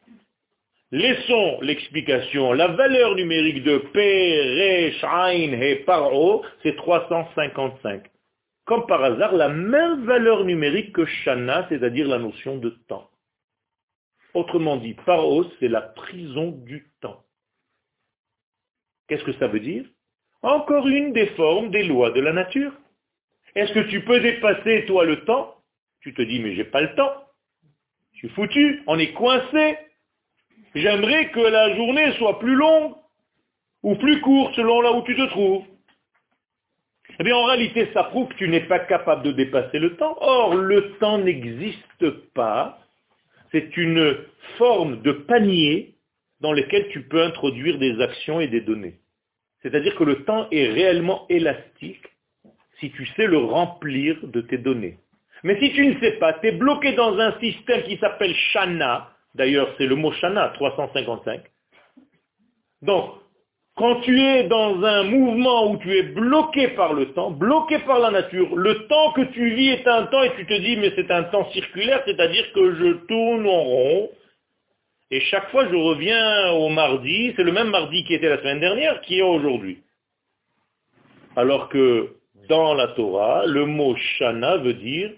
Laissons l'explication. La valeur numérique de P, Shain et Paro, c'est 355. Comme par hasard, la même valeur numérique que Shana, c'est-à-dire la notion de temps. Autrement dit, Paro, c'est la prison du temps. Qu'est-ce que ça veut dire? Encore une des formes des lois de la nature. Est-ce que tu peux dépasser, toi, le temps? Tu te dis, mais j'ai pas le temps. Je suis foutu, on est coincé. J'aimerais que la journée soit plus longue ou plus courte selon là où tu te trouves. Eh bien, en réalité, ça prouve que tu n'es pas capable de dépasser le temps. Or, le temps n'existe pas. C'est une forme de panier dans lequel tu peux introduire des actions et des données. C'est-à-dire que le temps est réellement élastique si tu sais le remplir de tes données. Mais si tu ne sais pas, tu es bloqué dans un système qui s'appelle Shana, D'ailleurs, c'est le mot Shana, 355. Donc, quand tu es dans un mouvement où tu es bloqué par le temps, bloqué par la nature, le temps que tu vis est un temps et tu te dis mais c'est un temps circulaire, c'est-à-dire que je tourne en rond et chaque fois je reviens au mardi, c'est le même mardi qui était la semaine dernière qui est aujourd'hui. Alors que dans la Torah, le mot Shana veut dire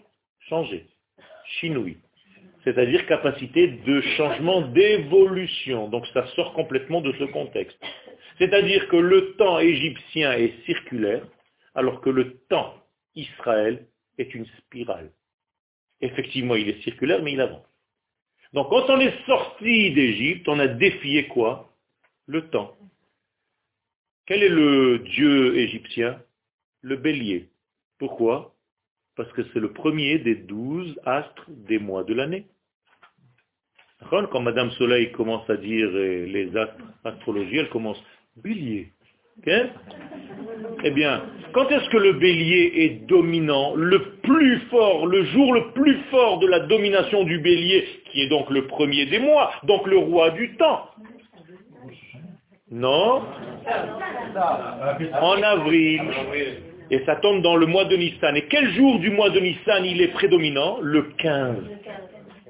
changer, chinoui c'est-à-dire capacité de changement, d'évolution. Donc ça sort complètement de ce contexte. C'est-à-dire que le temps égyptien est circulaire, alors que le temps Israël est une spirale. Effectivement, il est circulaire, mais il avance. Donc quand on est sorti d'Égypte, on a défié quoi? Le temps. Quel est le dieu égyptien? Le bélier. Pourquoi? Parce que c'est le premier des douze astres des mois de l'année. Quand Madame Soleil commence à dire euh, les astres, astrologie, elle commence bélier. eh bien, quand est-ce que le bélier est dominant Le plus fort, le jour le plus fort de la domination du bélier, qui est donc le premier des mois, donc le roi du temps? Non? En avril. Et ça tombe dans le mois de Nissan. Et quel jour du mois de Nissan il est prédominant? Le 15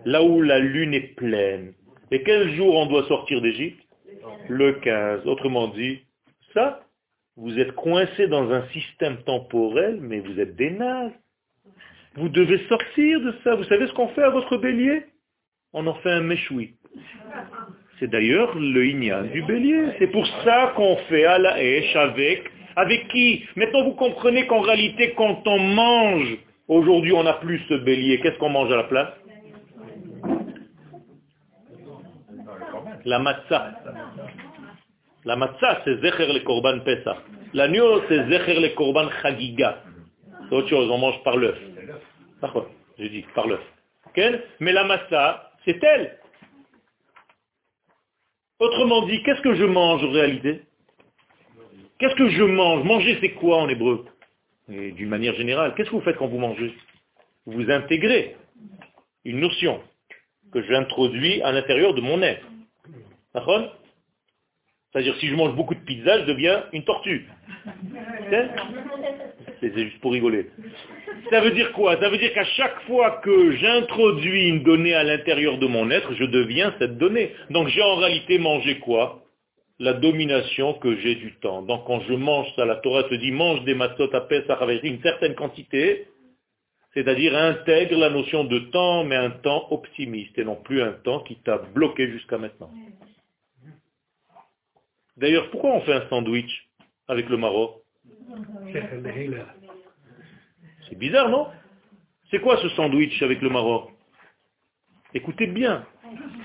là où la lune est pleine. Et quel jour on doit sortir d'Égypte? Le 15. Autrement dit, ça, vous êtes coincé dans un système temporel, mais vous êtes des nazes. Vous devez sortir de ça. Vous savez ce qu'on fait à votre bélier? On en fait un méchoui. C'est d'ailleurs le ignan du bélier. C'est pour ça qu'on fait à la hache avec, avec qui Maintenant vous comprenez qu'en réalité, quand on mange, aujourd'hui on n'a plus ce bélier, qu'est-ce qu'on mange à la place la matzah. La matzah, c'est Zecher le Korban Pesach. L'agneau, c'est Zecher le Korban Chagiga. C'est autre chose, on mange par l'œuf. D'accord, j'ai dit, par l'œuf. Mais la matzah, c'est elle. Autrement dit, qu'est-ce que je mange en réalité Qu'est-ce que je mange? Manger, c'est quoi en hébreu? Et d'une manière générale, qu'est-ce que vous faites quand vous mangez? Vous intégrez une notion que j'introduis à l'intérieur de mon être. C'est-à-dire si je mange beaucoup de pizza, je deviens une tortue. C'est juste pour rigoler. Ça veut dire quoi? Ça veut dire qu'à chaque fois que j'introduis une donnée à l'intérieur de mon être, je deviens cette donnée. Donc j'ai en réalité mangé quoi? La domination que j'ai du temps. Donc quand je mange ça, la Torah te dit mange des matzot à Pesach avec une certaine quantité, c'est-à-dire intègre la notion de temps, mais un temps optimiste et non plus un temps qui t'a bloqué jusqu'à maintenant. D'ailleurs, pourquoi on fait un sandwich avec le Maroc? C'est bizarre, non? C'est quoi ce sandwich avec le Maroc? Écoutez bien,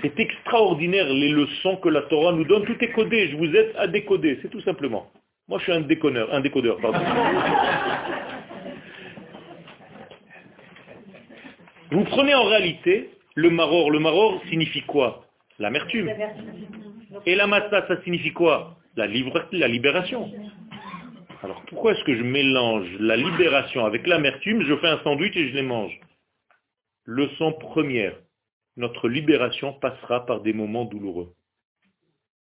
c'est extraordinaire les leçons que la Torah nous donne. Tout est codé, je vous aide à décoder, c'est tout simplement. Moi je suis un déconneur, un décodeur, pardon. Vous prenez en réalité le maror. Le maror signifie quoi? L'amertume. Et la massa, ça signifie quoi? La, la libération. Alors pourquoi est-ce que je mélange la libération avec l'amertume? Je fais un sandwich et je les mange. Leçon première. Notre libération passera par des moments douloureux.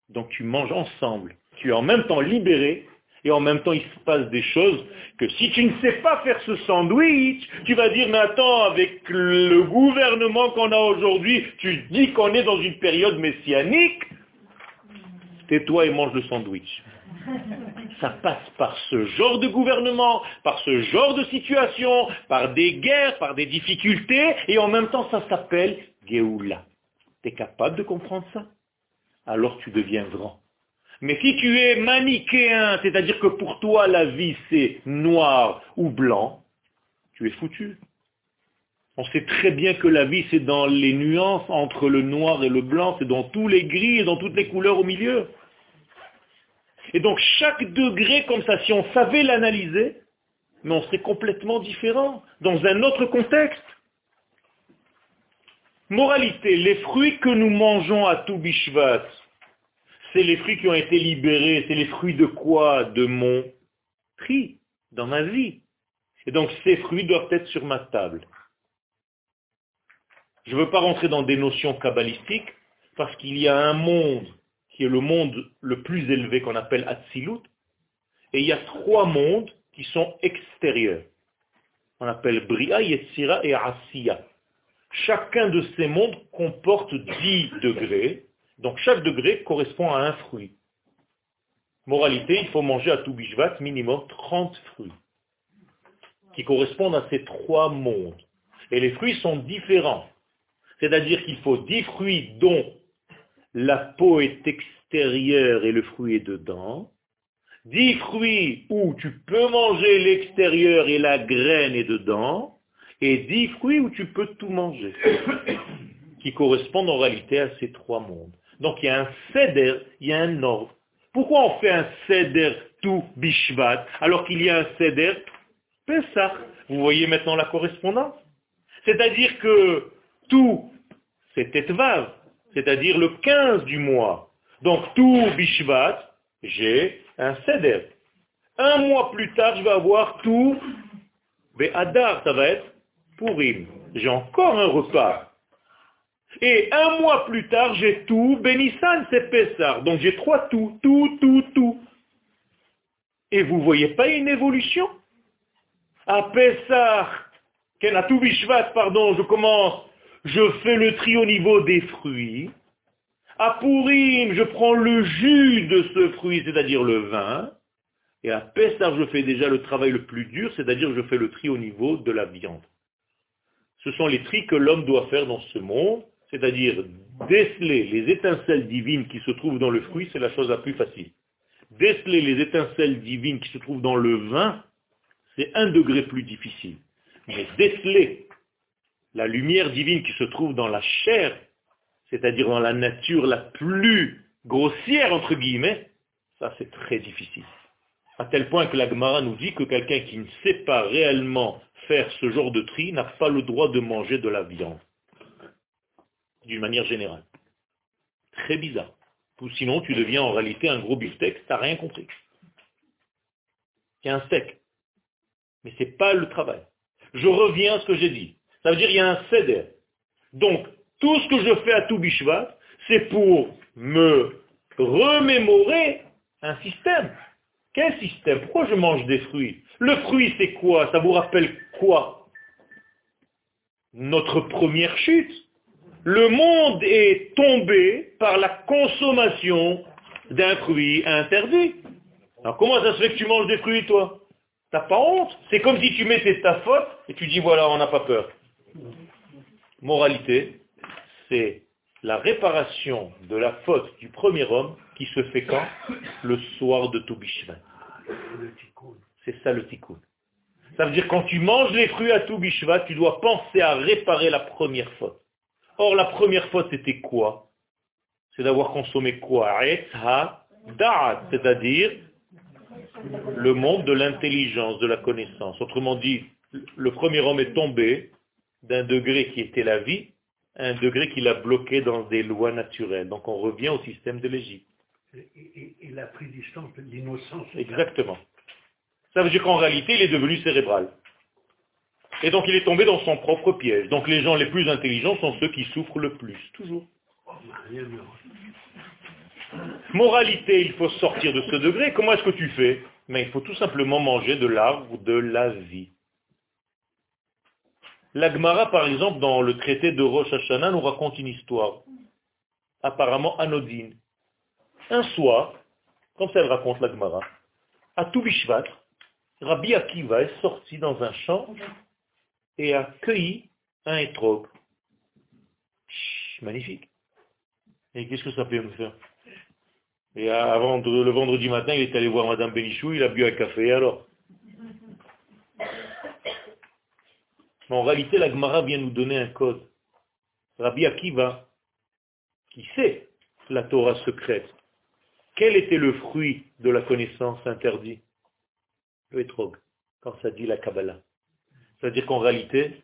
Donc tu manges ensemble. Tu es en même temps libéré et en même temps il se passe des choses que si tu ne sais pas faire ce sandwich, tu vas dire, mais attends, avec le gouvernement qu'on a aujourd'hui, tu dis qu'on est dans une période messianique, tais-toi et mange le sandwich. Ça passe par ce genre de gouvernement, par ce genre de situation, par des guerres, par des difficultés, et en même temps ça s'appelle Géoula. Tu es capable de comprendre ça? Alors tu deviens grand. Mais si tu es manichéen, c'est-à-dire que pour toi la vie c'est noir ou blanc, tu es foutu. On sait très bien que la vie c'est dans les nuances entre le noir et le blanc, c'est dans tous les gris et dans toutes les couleurs au milieu. Et donc chaque degré comme ça, si on savait l'analyser, mais on serait complètement différent, dans un autre contexte. Moralité, les fruits que nous mangeons à tout Bishvat, c'est les fruits qui ont été libérés, c'est les fruits de quoi? De mon tri, dans ma vie. Et donc ces fruits doivent être sur ma table. Je ne veux pas rentrer dans des notions kabbalistiques, parce qu'il y a un monde qui est le monde le plus élevé qu'on appelle Atzilut, et il y a trois mondes qui sont extérieurs. On appelle Bria, Yetzira et Asiya. Chacun de ces mondes comporte 10 degrés, donc chaque degré correspond à un fruit. Moralité, il faut manger à tout bishvat minimum 30 fruits, qui correspondent à ces trois mondes. Et les fruits sont différents. C'est-à-dire qu'il faut 10 fruits dont la peau est extérieure et le fruit est dedans. 10 fruits où tu peux manger l'extérieur et la graine est dedans. Et 10 fruits où tu peux tout manger, qui correspondent en réalité à ces trois mondes. Donc il y a un seder, il y a un ordre. Pourquoi on fait un seder tout bishvat alors qu'il y a un seder Pesach? Vous voyez maintenant la correspondance C'est-à-dire que tout, c'est Tetvav, c'est-à-dire le 15 du mois. Donc tout bishvat, j'ai un seder. Un mois plus tard, je vais avoir tout Adar, ça va être Purim. J'ai encore un repas. Et un mois plus tard, j'ai tout, Bénissan, c'est Pessar. Donc j'ai trois tout, tout, tout, tout. Et vous voyez pas une évolution? À Pessar, tout Bishvat, pardon, je commence, je fais le tri au niveau des fruits. À Pourim, je prends le jus de ce fruit, c'est-à-dire le vin. Et à Pessar, je fais déjà le travail le plus dur, c'est-à-dire je fais le tri au niveau de la viande. Ce sont les tris que l'homme doit faire dans ce monde c'est-à-dire déceler les étincelles divines qui se trouvent dans le fruit, c'est la chose la plus facile. Déceler les étincelles divines qui se trouvent dans le vin, c'est un degré plus difficile. Mais déceler la lumière divine qui se trouve dans la chair, c'est-à-dire dans la nature la plus grossière, entre guillemets, ça c'est très difficile. À tel point que la Gemara nous dit que quelqu'un qui ne sait pas réellement faire ce genre de tri n'a pas le droit de manger de la viande d'une manière générale. Très bizarre. Ou sinon, tu deviens en réalité un gros beefsteak, tu n'as rien compris. C'est un steak. Mais ce n'est pas le travail. Je reviens à ce que j'ai dit. Ça veut dire qu'il y a un céder. Donc, tout ce que je fais à tout Bishvat, c'est pour me remémorer un système. Quel système? Pourquoi je mange des fruits? Le fruit, c'est quoi? Ça vous rappelle quoi? Notre première chute. Le monde est tombé par la consommation d'un fruit interdit. Alors comment ça se fait que tu manges des fruits, toi? T'as pas honte? C'est comme si tu mettais ta faute et tu dis voilà, on n'a pas peur. Moralité, c'est la réparation de la faute du premier homme qui se fait quand Le soir de Toubishvat. C'est ça le tikkun. Ça veut dire quand tu manges les fruits à Toubishvat, tu dois penser à réparer la première faute. Or, la première faute, c'était quoi C'est d'avoir consommé quoi c'est-à-dire le monde de l'intelligence, de la connaissance. Autrement dit, le premier homme est tombé d'un degré qui était la vie un degré qui l'a bloqué dans des lois naturelles. Donc on revient au système de l'Égypte. Il a pris distance de l'innocence. Exactement. Ça veut dire qu'en réalité, il est devenu cérébral. Et donc il est tombé dans son propre piège. Donc les gens les plus intelligents sont ceux qui souffrent le plus, toujours. Moralité, il faut sortir de ce degré. Comment est-ce que tu fais? Mais il faut tout simplement manger de l'arbre de la vie. L'Agmara, par exemple, dans le traité de Rosh Hashanah, nous raconte une histoire, apparemment anodine. Un soir, comme ça elle raconte l'Agmara, à Toubishvat, Rabbi Akiva est sorti dans un champ et a cueilli un étrog. Magnifique. Et qu'est-ce que ça peut me faire? Et avant le vendredi matin, il est allé voir Madame Benichou, il a bu un café, alors? En réalité, la Gemara vient nous donner un code. Rabbi Akiva, qui sait la Torah secrète, quel était le fruit de la connaissance interdite? Le étrog, quand ça dit la Kabbalah. C'est-à-dire qu'en réalité,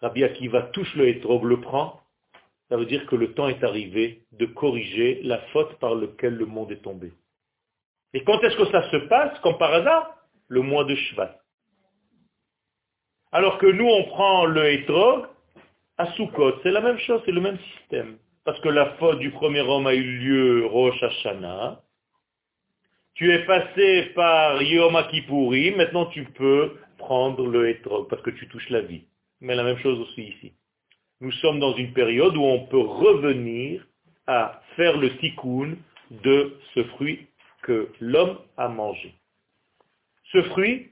Rabbi Akiva touche le hétrog, le prend, ça veut dire que le temps est arrivé de corriger la faute par laquelle le monde est tombé. Et quand est-ce que ça se passe, comme par hasard Le mois de Shvat. Alors que nous, on prend le hétrog à Sukkot. C'est la même chose, c'est le même système. Parce que la faute du premier homme a eu lieu Rosh Hashanah. Tu es passé par Yom Kippourim, maintenant tu peux prendre le hétrog parce que tu touches la vie. Mais la même chose aussi ici. Nous sommes dans une période où on peut revenir à faire le tikkun de ce fruit que l'homme a mangé. Ce fruit,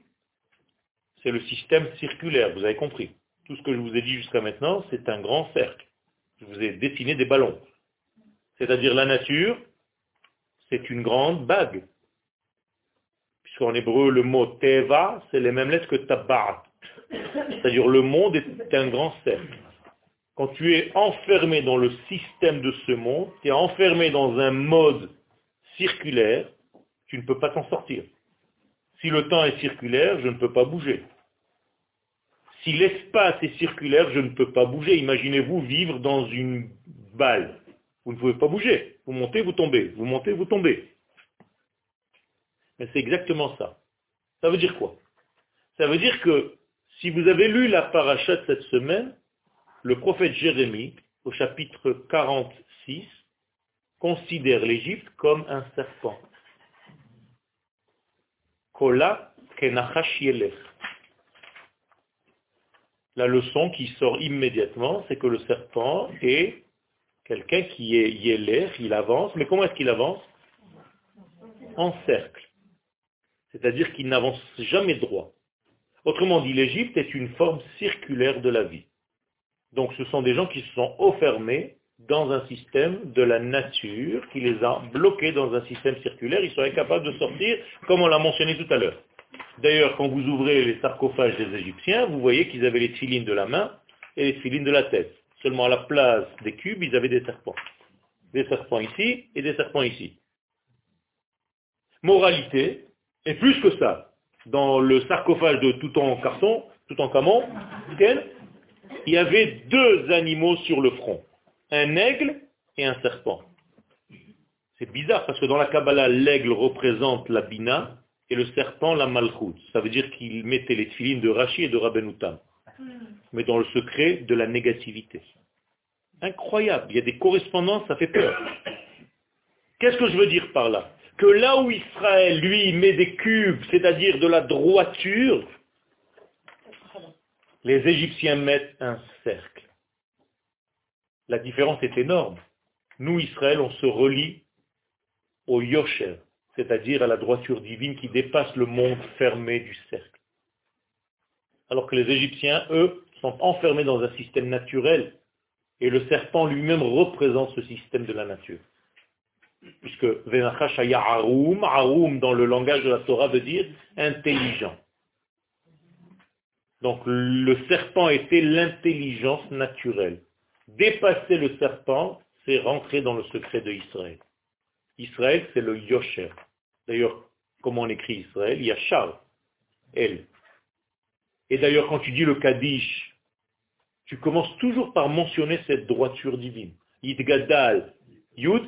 c'est le système circulaire, vous avez compris. Tout ce que je vous ai dit jusqu'à maintenant, c'est un grand cercle. Je vous ai dessiné des ballons. C'est-à-dire la nature, c'est une grande bague. Puisqu'en hébreu, le mot teva, c'est les mêmes lettres que tabarat. C'est-à-dire le monde est un grand cercle. Quand tu es enfermé dans le système de ce monde, tu es enfermé dans un mode circulaire, tu ne peux pas t'en sortir. Si le temps est circulaire, je ne peux pas bouger. Si l'espace est circulaire, je ne peux pas bouger. Imaginez-vous vivre dans une balle. Vous ne pouvez pas bouger. Vous montez, vous tombez. Vous montez, vous tombez. Mais c'est exactement ça. Ça veut dire quoi? Ça veut dire que si vous avez lu la paracha cette semaine, le prophète Jérémie, au chapitre 46, considère l'Égypte comme un serpent. La leçon qui sort immédiatement, c'est que le serpent est quelqu'un qui est yélère, il avance, mais comment est-ce qu'il avance? En cercle. C'est-à-dire qu'il n'avance jamais droit. Autrement dit, l'Égypte est une forme circulaire de la vie. Donc ce sont des gens qui se sont enfermés dans un système de la nature qui les a bloqués dans un système circulaire. Ils sont incapables de sortir, comme on l'a mentionné tout à l'heure. D'ailleurs, quand vous ouvrez les sarcophages des Égyptiens, vous voyez qu'ils avaient les filines de la main et les filines de la tête. Seulement à la place des cubes, ils avaient des serpents. Des serpents ici et des serpents ici. Moralité, et plus que ça, dans le sarcophage de tout en carton, tout en camon, il y avait deux animaux sur le front un aigle et un serpent. C'est bizarre parce que dans la Kabbalah, l'aigle représente la bina et le serpent la malchoute. Ça veut dire qu'il mettait les filines de Rashi et de Rabbenoutam. Mais dans le secret de la négativité. Incroyable. Il y a des correspondances, ça fait peur. Qu'est-ce que je veux dire par là? Que là où Israël, lui, met des cubes, c'est-à-dire de la droiture, les Égyptiens mettent un cercle. La différence est énorme. Nous, Israël, on se relie au Yosher, c'est-à-dire à la droiture divine qui dépasse le monde fermé du cercle. Alors que les Égyptiens, eux, sont enfermés dans un système naturel, et le serpent lui-même représente ce système de la nature. Puisque Venachashaya Arum, Arum dans le langage de la Torah veut dire intelligent. Donc le serpent était l'intelligence naturelle. Dépasser le serpent, c'est rentrer dans le secret de Israël. Israël, c'est le Yosher. D'ailleurs, comment on écrit Israël? Il y a Charles, elle. Et d'ailleurs, quand tu dis le Kaddish, tu commences toujours par mentionner cette droiture divine. Yidgadal, Yud,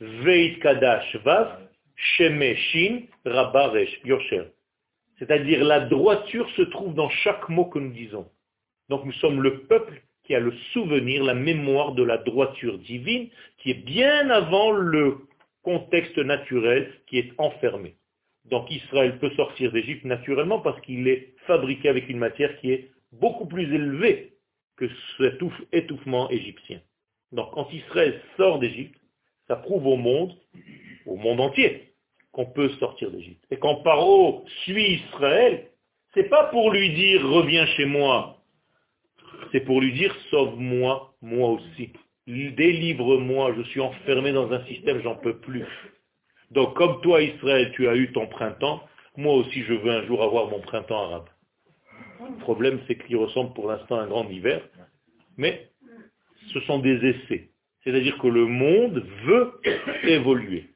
Veit Kadash, Vav, Sheme, Shin, Rabaresh, Yosher. C'est-à-dire la droiture se trouve dans chaque mot que nous disons. Donc nous sommes le peuple qui a le souvenir, la mémoire de la droiture divine, qui est bien avant le contexte naturel qui est enfermé. Donc Israël peut sortir d'Égypte naturellement parce qu'il est fabriqué avec une matière qui est beaucoup plus élevée que cet étouffement égyptien. Donc quand Israël sort d'Égypte, ça prouve au monde, au monde entier, qu'on peut sortir d'Égypte. Et quand Paro suit Israël, c'est pas pour lui dire reviens chez moi, c'est pour lui dire sauve-moi, moi aussi. Délivre-moi, je suis enfermé dans un système, j'en peux plus. Donc comme toi Israël, tu as eu ton printemps, moi aussi je veux un jour avoir mon printemps arabe. Le problème c'est qu'il ressemble pour l'instant à un grand hiver, mais ce sont des essais. C'est-à-dire que le monde veut évoluer.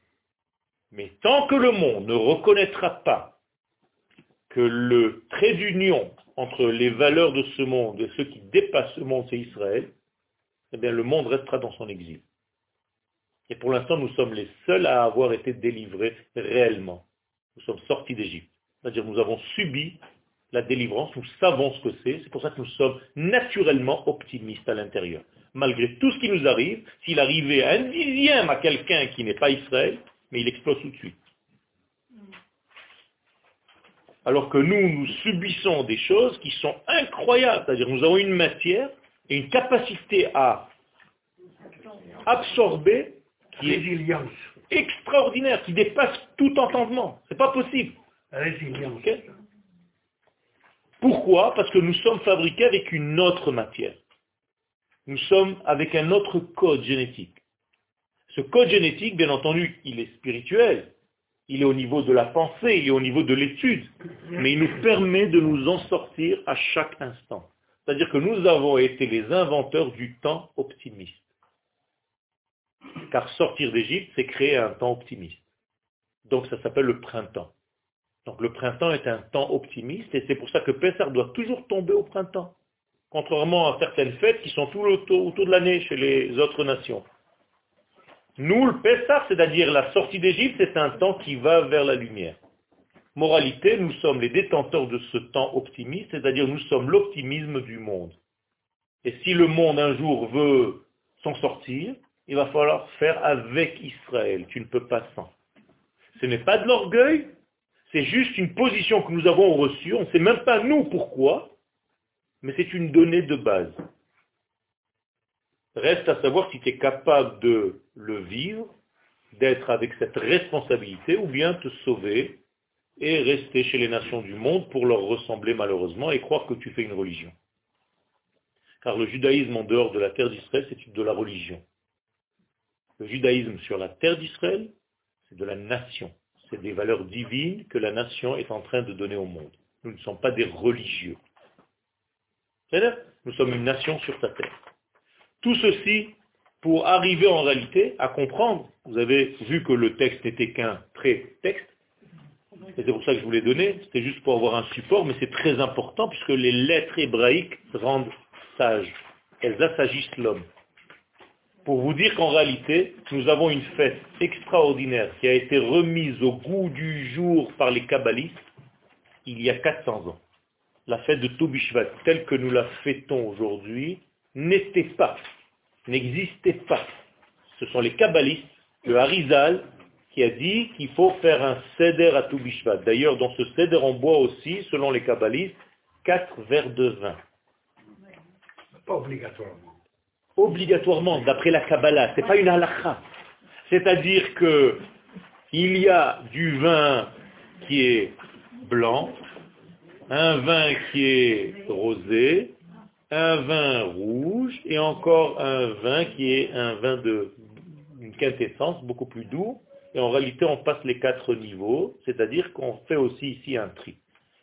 Mais tant que le monde ne reconnaîtra pas que le trait d'union entre les valeurs de ce monde et ceux qui dépassent ce monde, c'est Israël, eh le monde restera dans son exil. Et pour l'instant, nous sommes les seuls à avoir été délivrés réellement. Nous sommes sortis d'Égypte. C'est-à-dire nous avons subi la délivrance, nous savons ce que c'est, c'est pour ça que nous sommes naturellement optimistes à l'intérieur. Malgré tout ce qui nous arrive, s'il arrivait un dixième à quelqu'un qui n'est pas Israël, mais il explose tout de suite. Alors que nous, nous subissons des choses qui sont incroyables. C'est-à-dire nous avons une matière et une capacité à absorber qui est extraordinaire, qui dépasse tout entendement. Ce n'est pas possible. Résilience. Pourquoi? Parce que nous sommes fabriqués avec une autre matière. Nous sommes avec un autre code génétique. Ce code génétique, bien entendu, il est spirituel, il est au niveau de la pensée, il est au niveau de l'étude, mais il nous permet de nous en sortir à chaque instant. C'est-à-dire que nous avons été les inventeurs du temps optimiste. Car sortir d'Égypte, c'est créer un temps optimiste. Donc ça s'appelle le printemps. Donc le printemps est un temps optimiste et c'est pour ça que Pessah doit toujours tomber au printemps. Contrairement à certaines fêtes qui sont tout autour, de l'année chez les autres nations. Nous, le Pessah, c'est-à-dire la sortie d'Égypte, c'est un temps qui va vers la lumière. Moralité, nous sommes les détenteurs de ce temps optimiste, c'est-à-dire nous sommes l'optimisme du monde. Et si le monde un jour veut s'en sortir, il va falloir faire avec Israël. Tu ne peux pas sans. Ce n'est pas de l'orgueil, c'est juste une position que nous avons reçue. On ne sait même pas nous pourquoi, mais c'est une donnée de base. Reste à savoir si tu es capable de le vivre, d'être avec cette responsabilité, ou bien te sauver et rester chez les nations du monde pour leur ressembler malheureusement et croire que tu fais une religion. Car le judaïsme en dehors de la terre d'Israël, c'est de la religion. Le judaïsme sur la terre d'Israël, c'est de la nation. C'est des valeurs divines que la nation est en train de donner au monde. Nous ne sommes pas des religieux. Nous sommes une nation sur ta terre. Tout ceci pour arriver en réalité à comprendre. Vous avez vu que le texte n'était qu'un pré-texte. Et c'est pour ça que je vous l'ai donné. C'était juste pour avoir un support, mais c'est très important puisque les lettres hébraïques rendent sage. Elles assagissent l'homme. Pour vous dire qu'en réalité, nous avons une fête extraordinaire qui a été remise au goût du jour par les kabbalistes il y a 400 ans. La fête de Tobishvat, telle que nous la fêtons aujourd'hui, n'était pas, n'existait pas. Ce sont les kabbalistes, le Harizal, qui a dit qu'il faut faire un céder à tout bishvat. D'ailleurs, dans ce céder, on boit aussi, selon les kabbalistes, quatre verres de vin. Pas obligatoirement. Obligatoirement, d'après la Kabbalah, c'est pas une halakha. C'est-à-dire que il y a du vin qui est blanc, un vin qui est rosé, un vin rouge et encore un vin qui est un vin de une quintessence beaucoup plus doux. Et en réalité, on passe les quatre niveaux, c'est-à-dire qu'on fait aussi ici un tri.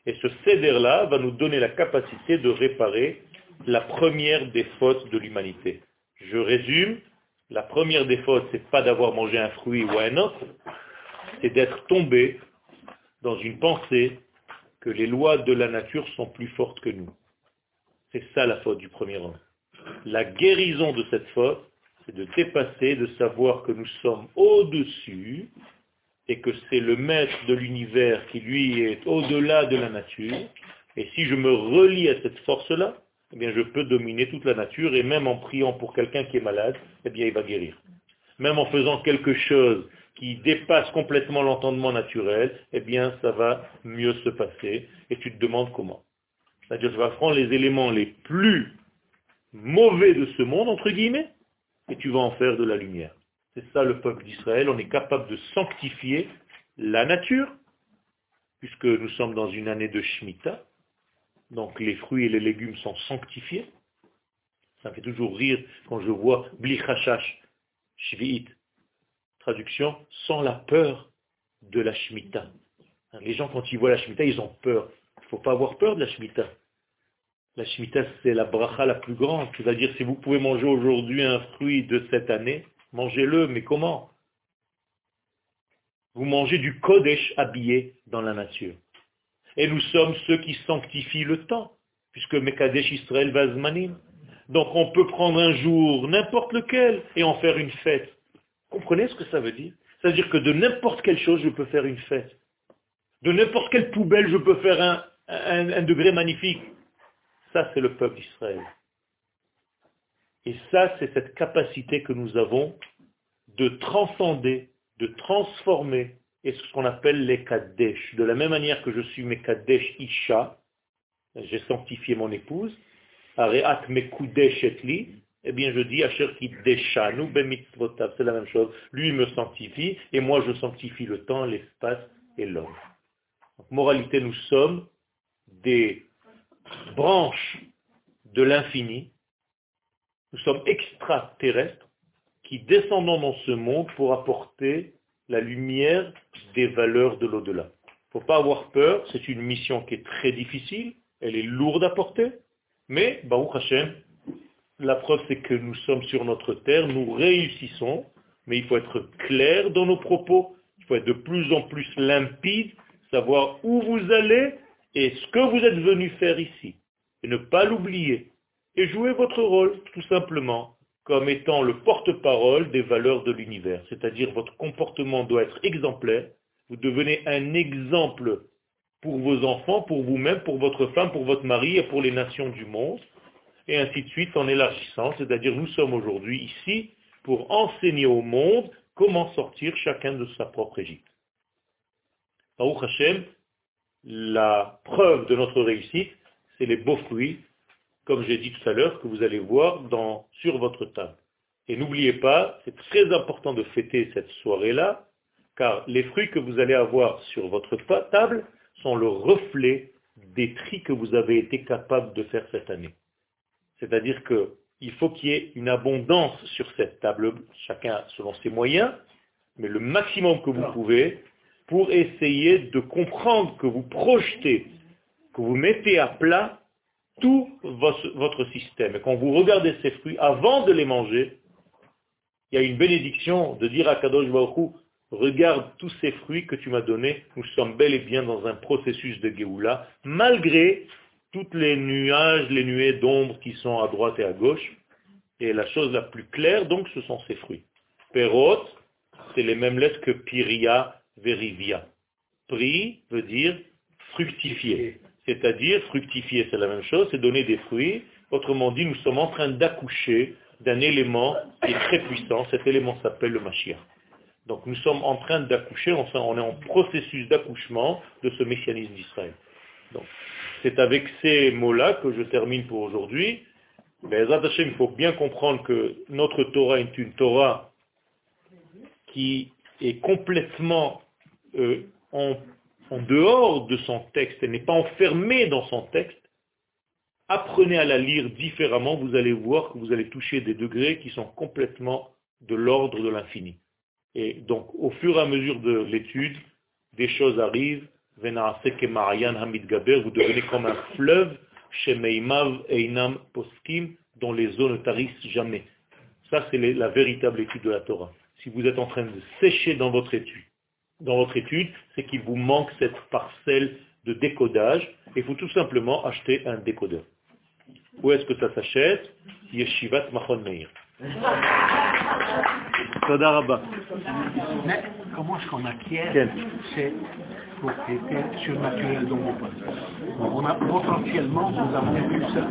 Et ce céder-là va nous donner la capacité de réparer la première des fautes de l'humanité. Je résume, la première des fautes, c'est pas d'avoir mangé un fruit ou un autre, c'est d'être tombé dans une pensée que les lois de la nature sont plus fortes que nous. C'est ça la faute du premier homme. La guérison de cette faute, c'est de dépasser, de savoir que nous sommes au-dessus et que c'est le maître de l'univers qui lui est au-delà de la nature. Et si je me relie à cette force-là, eh bien je peux dominer toute la nature et même en priant pour quelqu'un qui est malade, eh bien il va guérir. Même en faisant quelque chose qui dépasse complètement l'entendement naturel, eh bien ça va mieux se passer et tu te demandes comment. C'est-à-dire, tu vas prendre les éléments les plus mauvais de ce monde, entre guillemets, et tu vas en faire de la lumière. C'est ça le peuple d'Israël. On est capable de sanctifier la nature, puisque nous sommes dans une année de Shemitah. Donc les fruits et les légumes sont sanctifiés. Ça me fait toujours rire quand je vois Blichashash, Shvi'it. Traduction, sans la peur de la Shemitah. Les gens, quand ils voient la Shemitah, ils ont peur. Il ne faut pas avoir peur de la Shemitah. La Shemitah, c'est la bracha la plus grande. C'est-à-dire, si vous pouvez manger aujourd'hui un fruit de cette année, mangez-le, mais comment? Vous mangez du Kodesh habillé dans la nature. Et nous sommes ceux qui sanctifient le temps, puisque Mekadesh Israël Vazmanim. Donc on peut prendre un jour, n'importe lequel, et en faire une fête. Comprenez ce que ça veut dire? C'est-à-dire que de n'importe quelle chose, je peux faire une fête. De n'importe quelle poubelle, je peux faire un, un degré magnifique. Ça, c'est le peuple d'Israël. Et ça, c'est cette capacité que nous avons de transcender, de transformer, et ce qu'on appelle les Kadesh. De la même manière que je suis mes Kadesh Isha, j'ai sanctifié mon épouse, Areat Mekudesh Etli, eh bien je dis Asher Kideshanu Bemitzvotav, c'est la même chose. Lui me sanctifie, et moi je sanctifie le temps, l'espace et l'homme. Moralité, nous sommes des branches de l'infini, nous sommes extraterrestres qui descendons dans ce monde pour apporter la lumière des valeurs de l'au-delà. Il ne faut pas avoir peur, c'est une mission qui est très difficile, elle est lourde à porter, mais, Baruch Hashem, la preuve c'est que nous sommes sur notre terre, nous réussissons, mais il faut être clair dans nos propos, il faut être de plus en plus limpide, savoir où vous allez et ce que vous êtes venu faire ici. Et ne pas l'oublier. Et jouer votre rôle, tout simplement, comme étant le porte-parole des valeurs de l'univers. C'est-à-dire votre comportement doit être exemplaire. Vous devenez un exemple pour vos enfants, pour vous-même, pour votre femme, pour votre mari et pour les nations du monde. Et ainsi de suite en élargissant. C'est-à-dire nous sommes aujourd'hui ici pour enseigner au monde comment sortir chacun de sa propre Égypte. Baruch Hashem, la preuve de notre réussite, c'est les beaux fruits, comme j'ai dit tout à l'heure, que vous allez voir dans, sur votre table. Et n'oubliez pas, c'est très important de fêter cette soirée-là, car les fruits que vous allez avoir sur votre table sont le reflet des tris que vous avez été capable de faire cette année. C'est-à-dire qu'il faut qu'il y ait une abondance sur cette table, chacun selon ses moyens, mais le maximum que vous pouvez pour essayer de comprendre que vous projetez, que vous mettez à plat tout votre système. Et quand vous regardez ces fruits, avant de les manger, il y a une bénédiction de dire à Kadosh Baruch regarde tous ces fruits que tu m'as donnés, nous sommes bel et bien dans un processus de Géoula, malgré toutes les nuages, les nuées d'ombre qui sont à droite et à gauche. Et la chose la plus claire, donc, ce sont ces fruits. Perot, c'est les mêmes lettres que Piria, verivia. Pri veut dire fructifier. C'est-à-dire, fructifier, c'est la même chose, c'est donner des fruits. Autrement dit, nous sommes en train d'accoucher d'un élément qui est très puissant. Cet élément s'appelle le Mashiach. Donc nous sommes en train d'accoucher, on est en processus d'accouchement de ce messianisme d'Israël. Donc c'est avec ces mots-là que je termine pour aujourd'hui. Mais il faut bien comprendre que notre Torah est une Torah qui est complètement euh, en, dehors de son texte, elle n'est pas enfermée dans son texte. Apprenez à la lire différemment, vous allez voir que vous allez toucher des degrés qui sont complètement de l'ordre de l'infini. Et donc, au fur et à mesure de l'étude, des choses arrivent, vous devenez comme un fleuve, Einam Poskim, dont les eaux ne tarissent jamais. Ça, c'est la véritable étude de la Torah. Si vous êtes en train de sécher dans votre étude, dans votre étude, c'est qu'il vous manque cette parcelle de décodage. Il faut tout simplement acheter un décodeur. Où est-ce que ça s'achète? Yeshivat Machon Meir. Mais comment est-ce qu'on acquiert ces propriétés surnaturelles dont on parle On a potentiellement, nous avons vu ça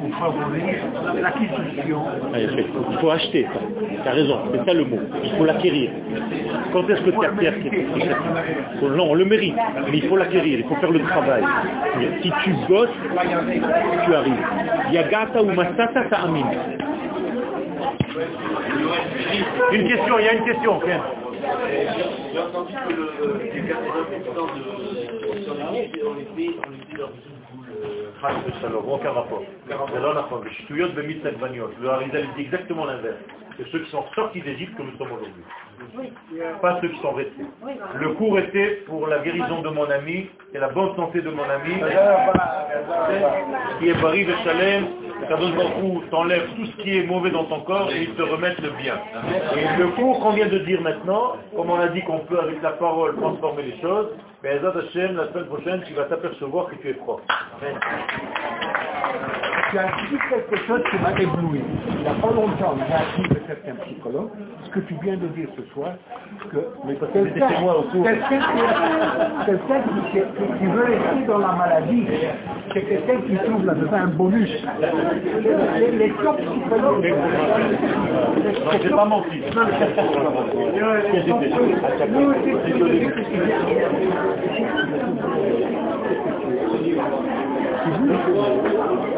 pour favoriser l'acquisition. Ah, il faut acheter ça. Tu as raison, c'est ça le mot. Il faut l'acquérir. Quand est-ce que tu acquiers Non, on le mérite, mais il faut l'acquérir, il faut faire le travail. Si tu bosses, tu arrives. Yagata ou Masata Ta'amin. Une question, il y a une question. J'ai entendu que le, les 80% de on était, dans rapport. C'est là la fin. Le Harizal dit exactement l'inverse. C'est ceux qui sont sortis d'Égypte que nous sommes aujourd'hui pas ceux qui sont restés. Le cours était pour la guérison de mon ami et la bonne santé de mon ami, qui est Barry Veshalem, Kadosh Baruch t'enlève tout ce qui est mauvais dans ton corps et il te remet le bien. Et le cours qu'on vient de dire maintenant, comme on a dit qu'on peut avec la parole transformer les choses, mais Ezad Hashem, la semaine prochaine, tu vas t'apercevoir que tu es propre tu as dit quelque chose qui m'a ébloui. Il n'y a pas longtemps, j'ai appris de certains psychologues ce que tu viens de dire ce soir, que quelqu'un quelqu'un qui, qui, veut rester dans la maladie, c'est quelqu'un qui trouve là-dedans un bonus. Les, les top psychologues... Non, j'ai pas menti. Thank you.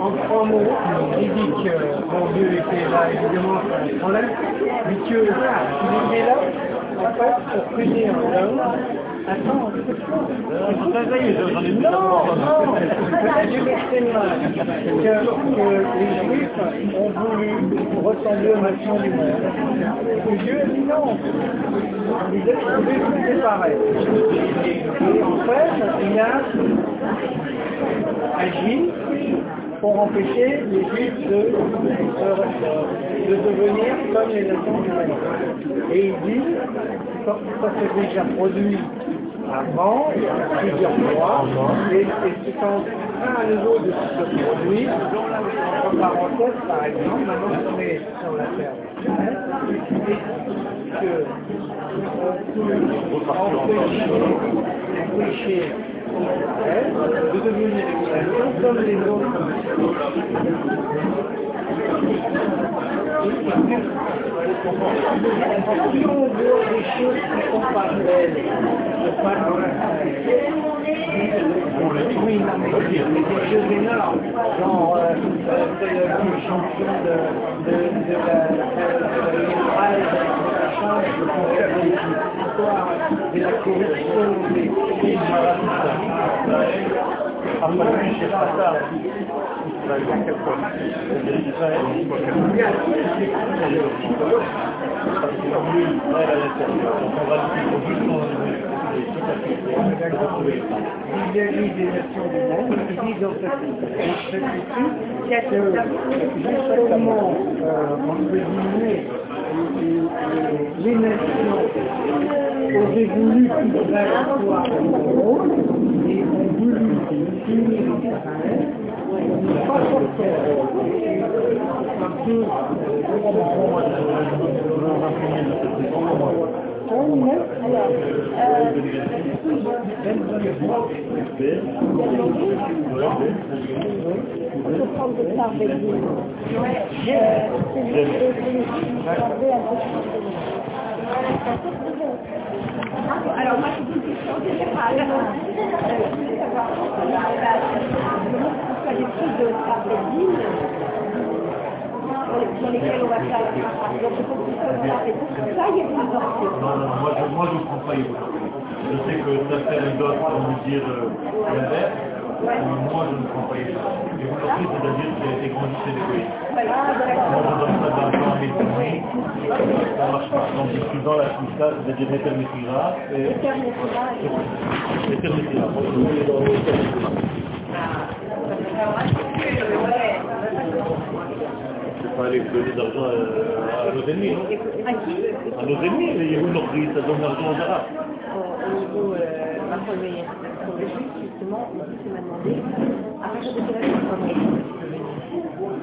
En trois mots, il dit que mon Dieu était là, évidemment, on l'a mais que il était là, en fait, pour punir l'homme. Attends, non, non, je m'exprime mal. Que, que les Juifs ont voulu ressembler aux nations du monde. Et Dieu a dit non. Disait que vous c'est pareil. Et en fait, il a agi pour empêcher les Juifs de, de, devenir comme les nations humaines. Et il dit, ça s'est déjà produit avant, plusieurs mois, et, et c'est en train à nouveau de se produire, en parenthèse par exemple, maintenant qu'on est sur la terre que empêcher de devenir comme les autres. Si on des choses qui sont parallèles, oui, non, mais des choses énormes, genre euh, le champion de, de, de la l'histoire de la corruption des sais pas ça. Vis-à-vis des nations du monde, qui disent cette étude que justement, entre guillemets, les nations auraient voulu qu'Israël soit en haut et ont voulu finir Israël, pas parce que Alors, moi, je dis que en général, euh, je voulais savoir les prix de Sarbedine, ça, ça. Non, non, moi je ne prends pas. Je sais que ça un doc pour nous dire l'inverse, mais moi je ne prends pas les autres. Les autres, c'est-à-dire qu'il a été grandi chez les. Moi je donne pas d'argent ça marche pas. Donc je dans la Suisse, c'est-à-dire C'est pas aller donner d'argent à, à nos ennemis, non À qui? À nos ennemis, les Yéhous leur dit, ça donne l'argent aux Arabes. Au niveau euh, Macron. Pour justement, fils m'a demandé, à partir de quel âge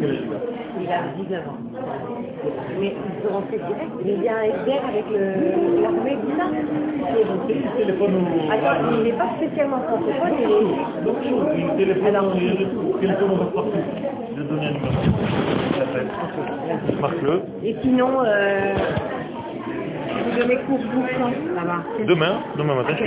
il a? Il a 19 ans. Mais il peut rentrer direct? Mais il y a un avec l'armée, tout ça? Il téléphone au... Attends, il n'est pas spécialement francophone, il est Donc, il téléphone, Alors, il téléphone au partout. Je vais donner un numéro. S'appelle. Marque-le. Et sinon, euh, vous donnez cours vous là-bas? Demain, demain matin,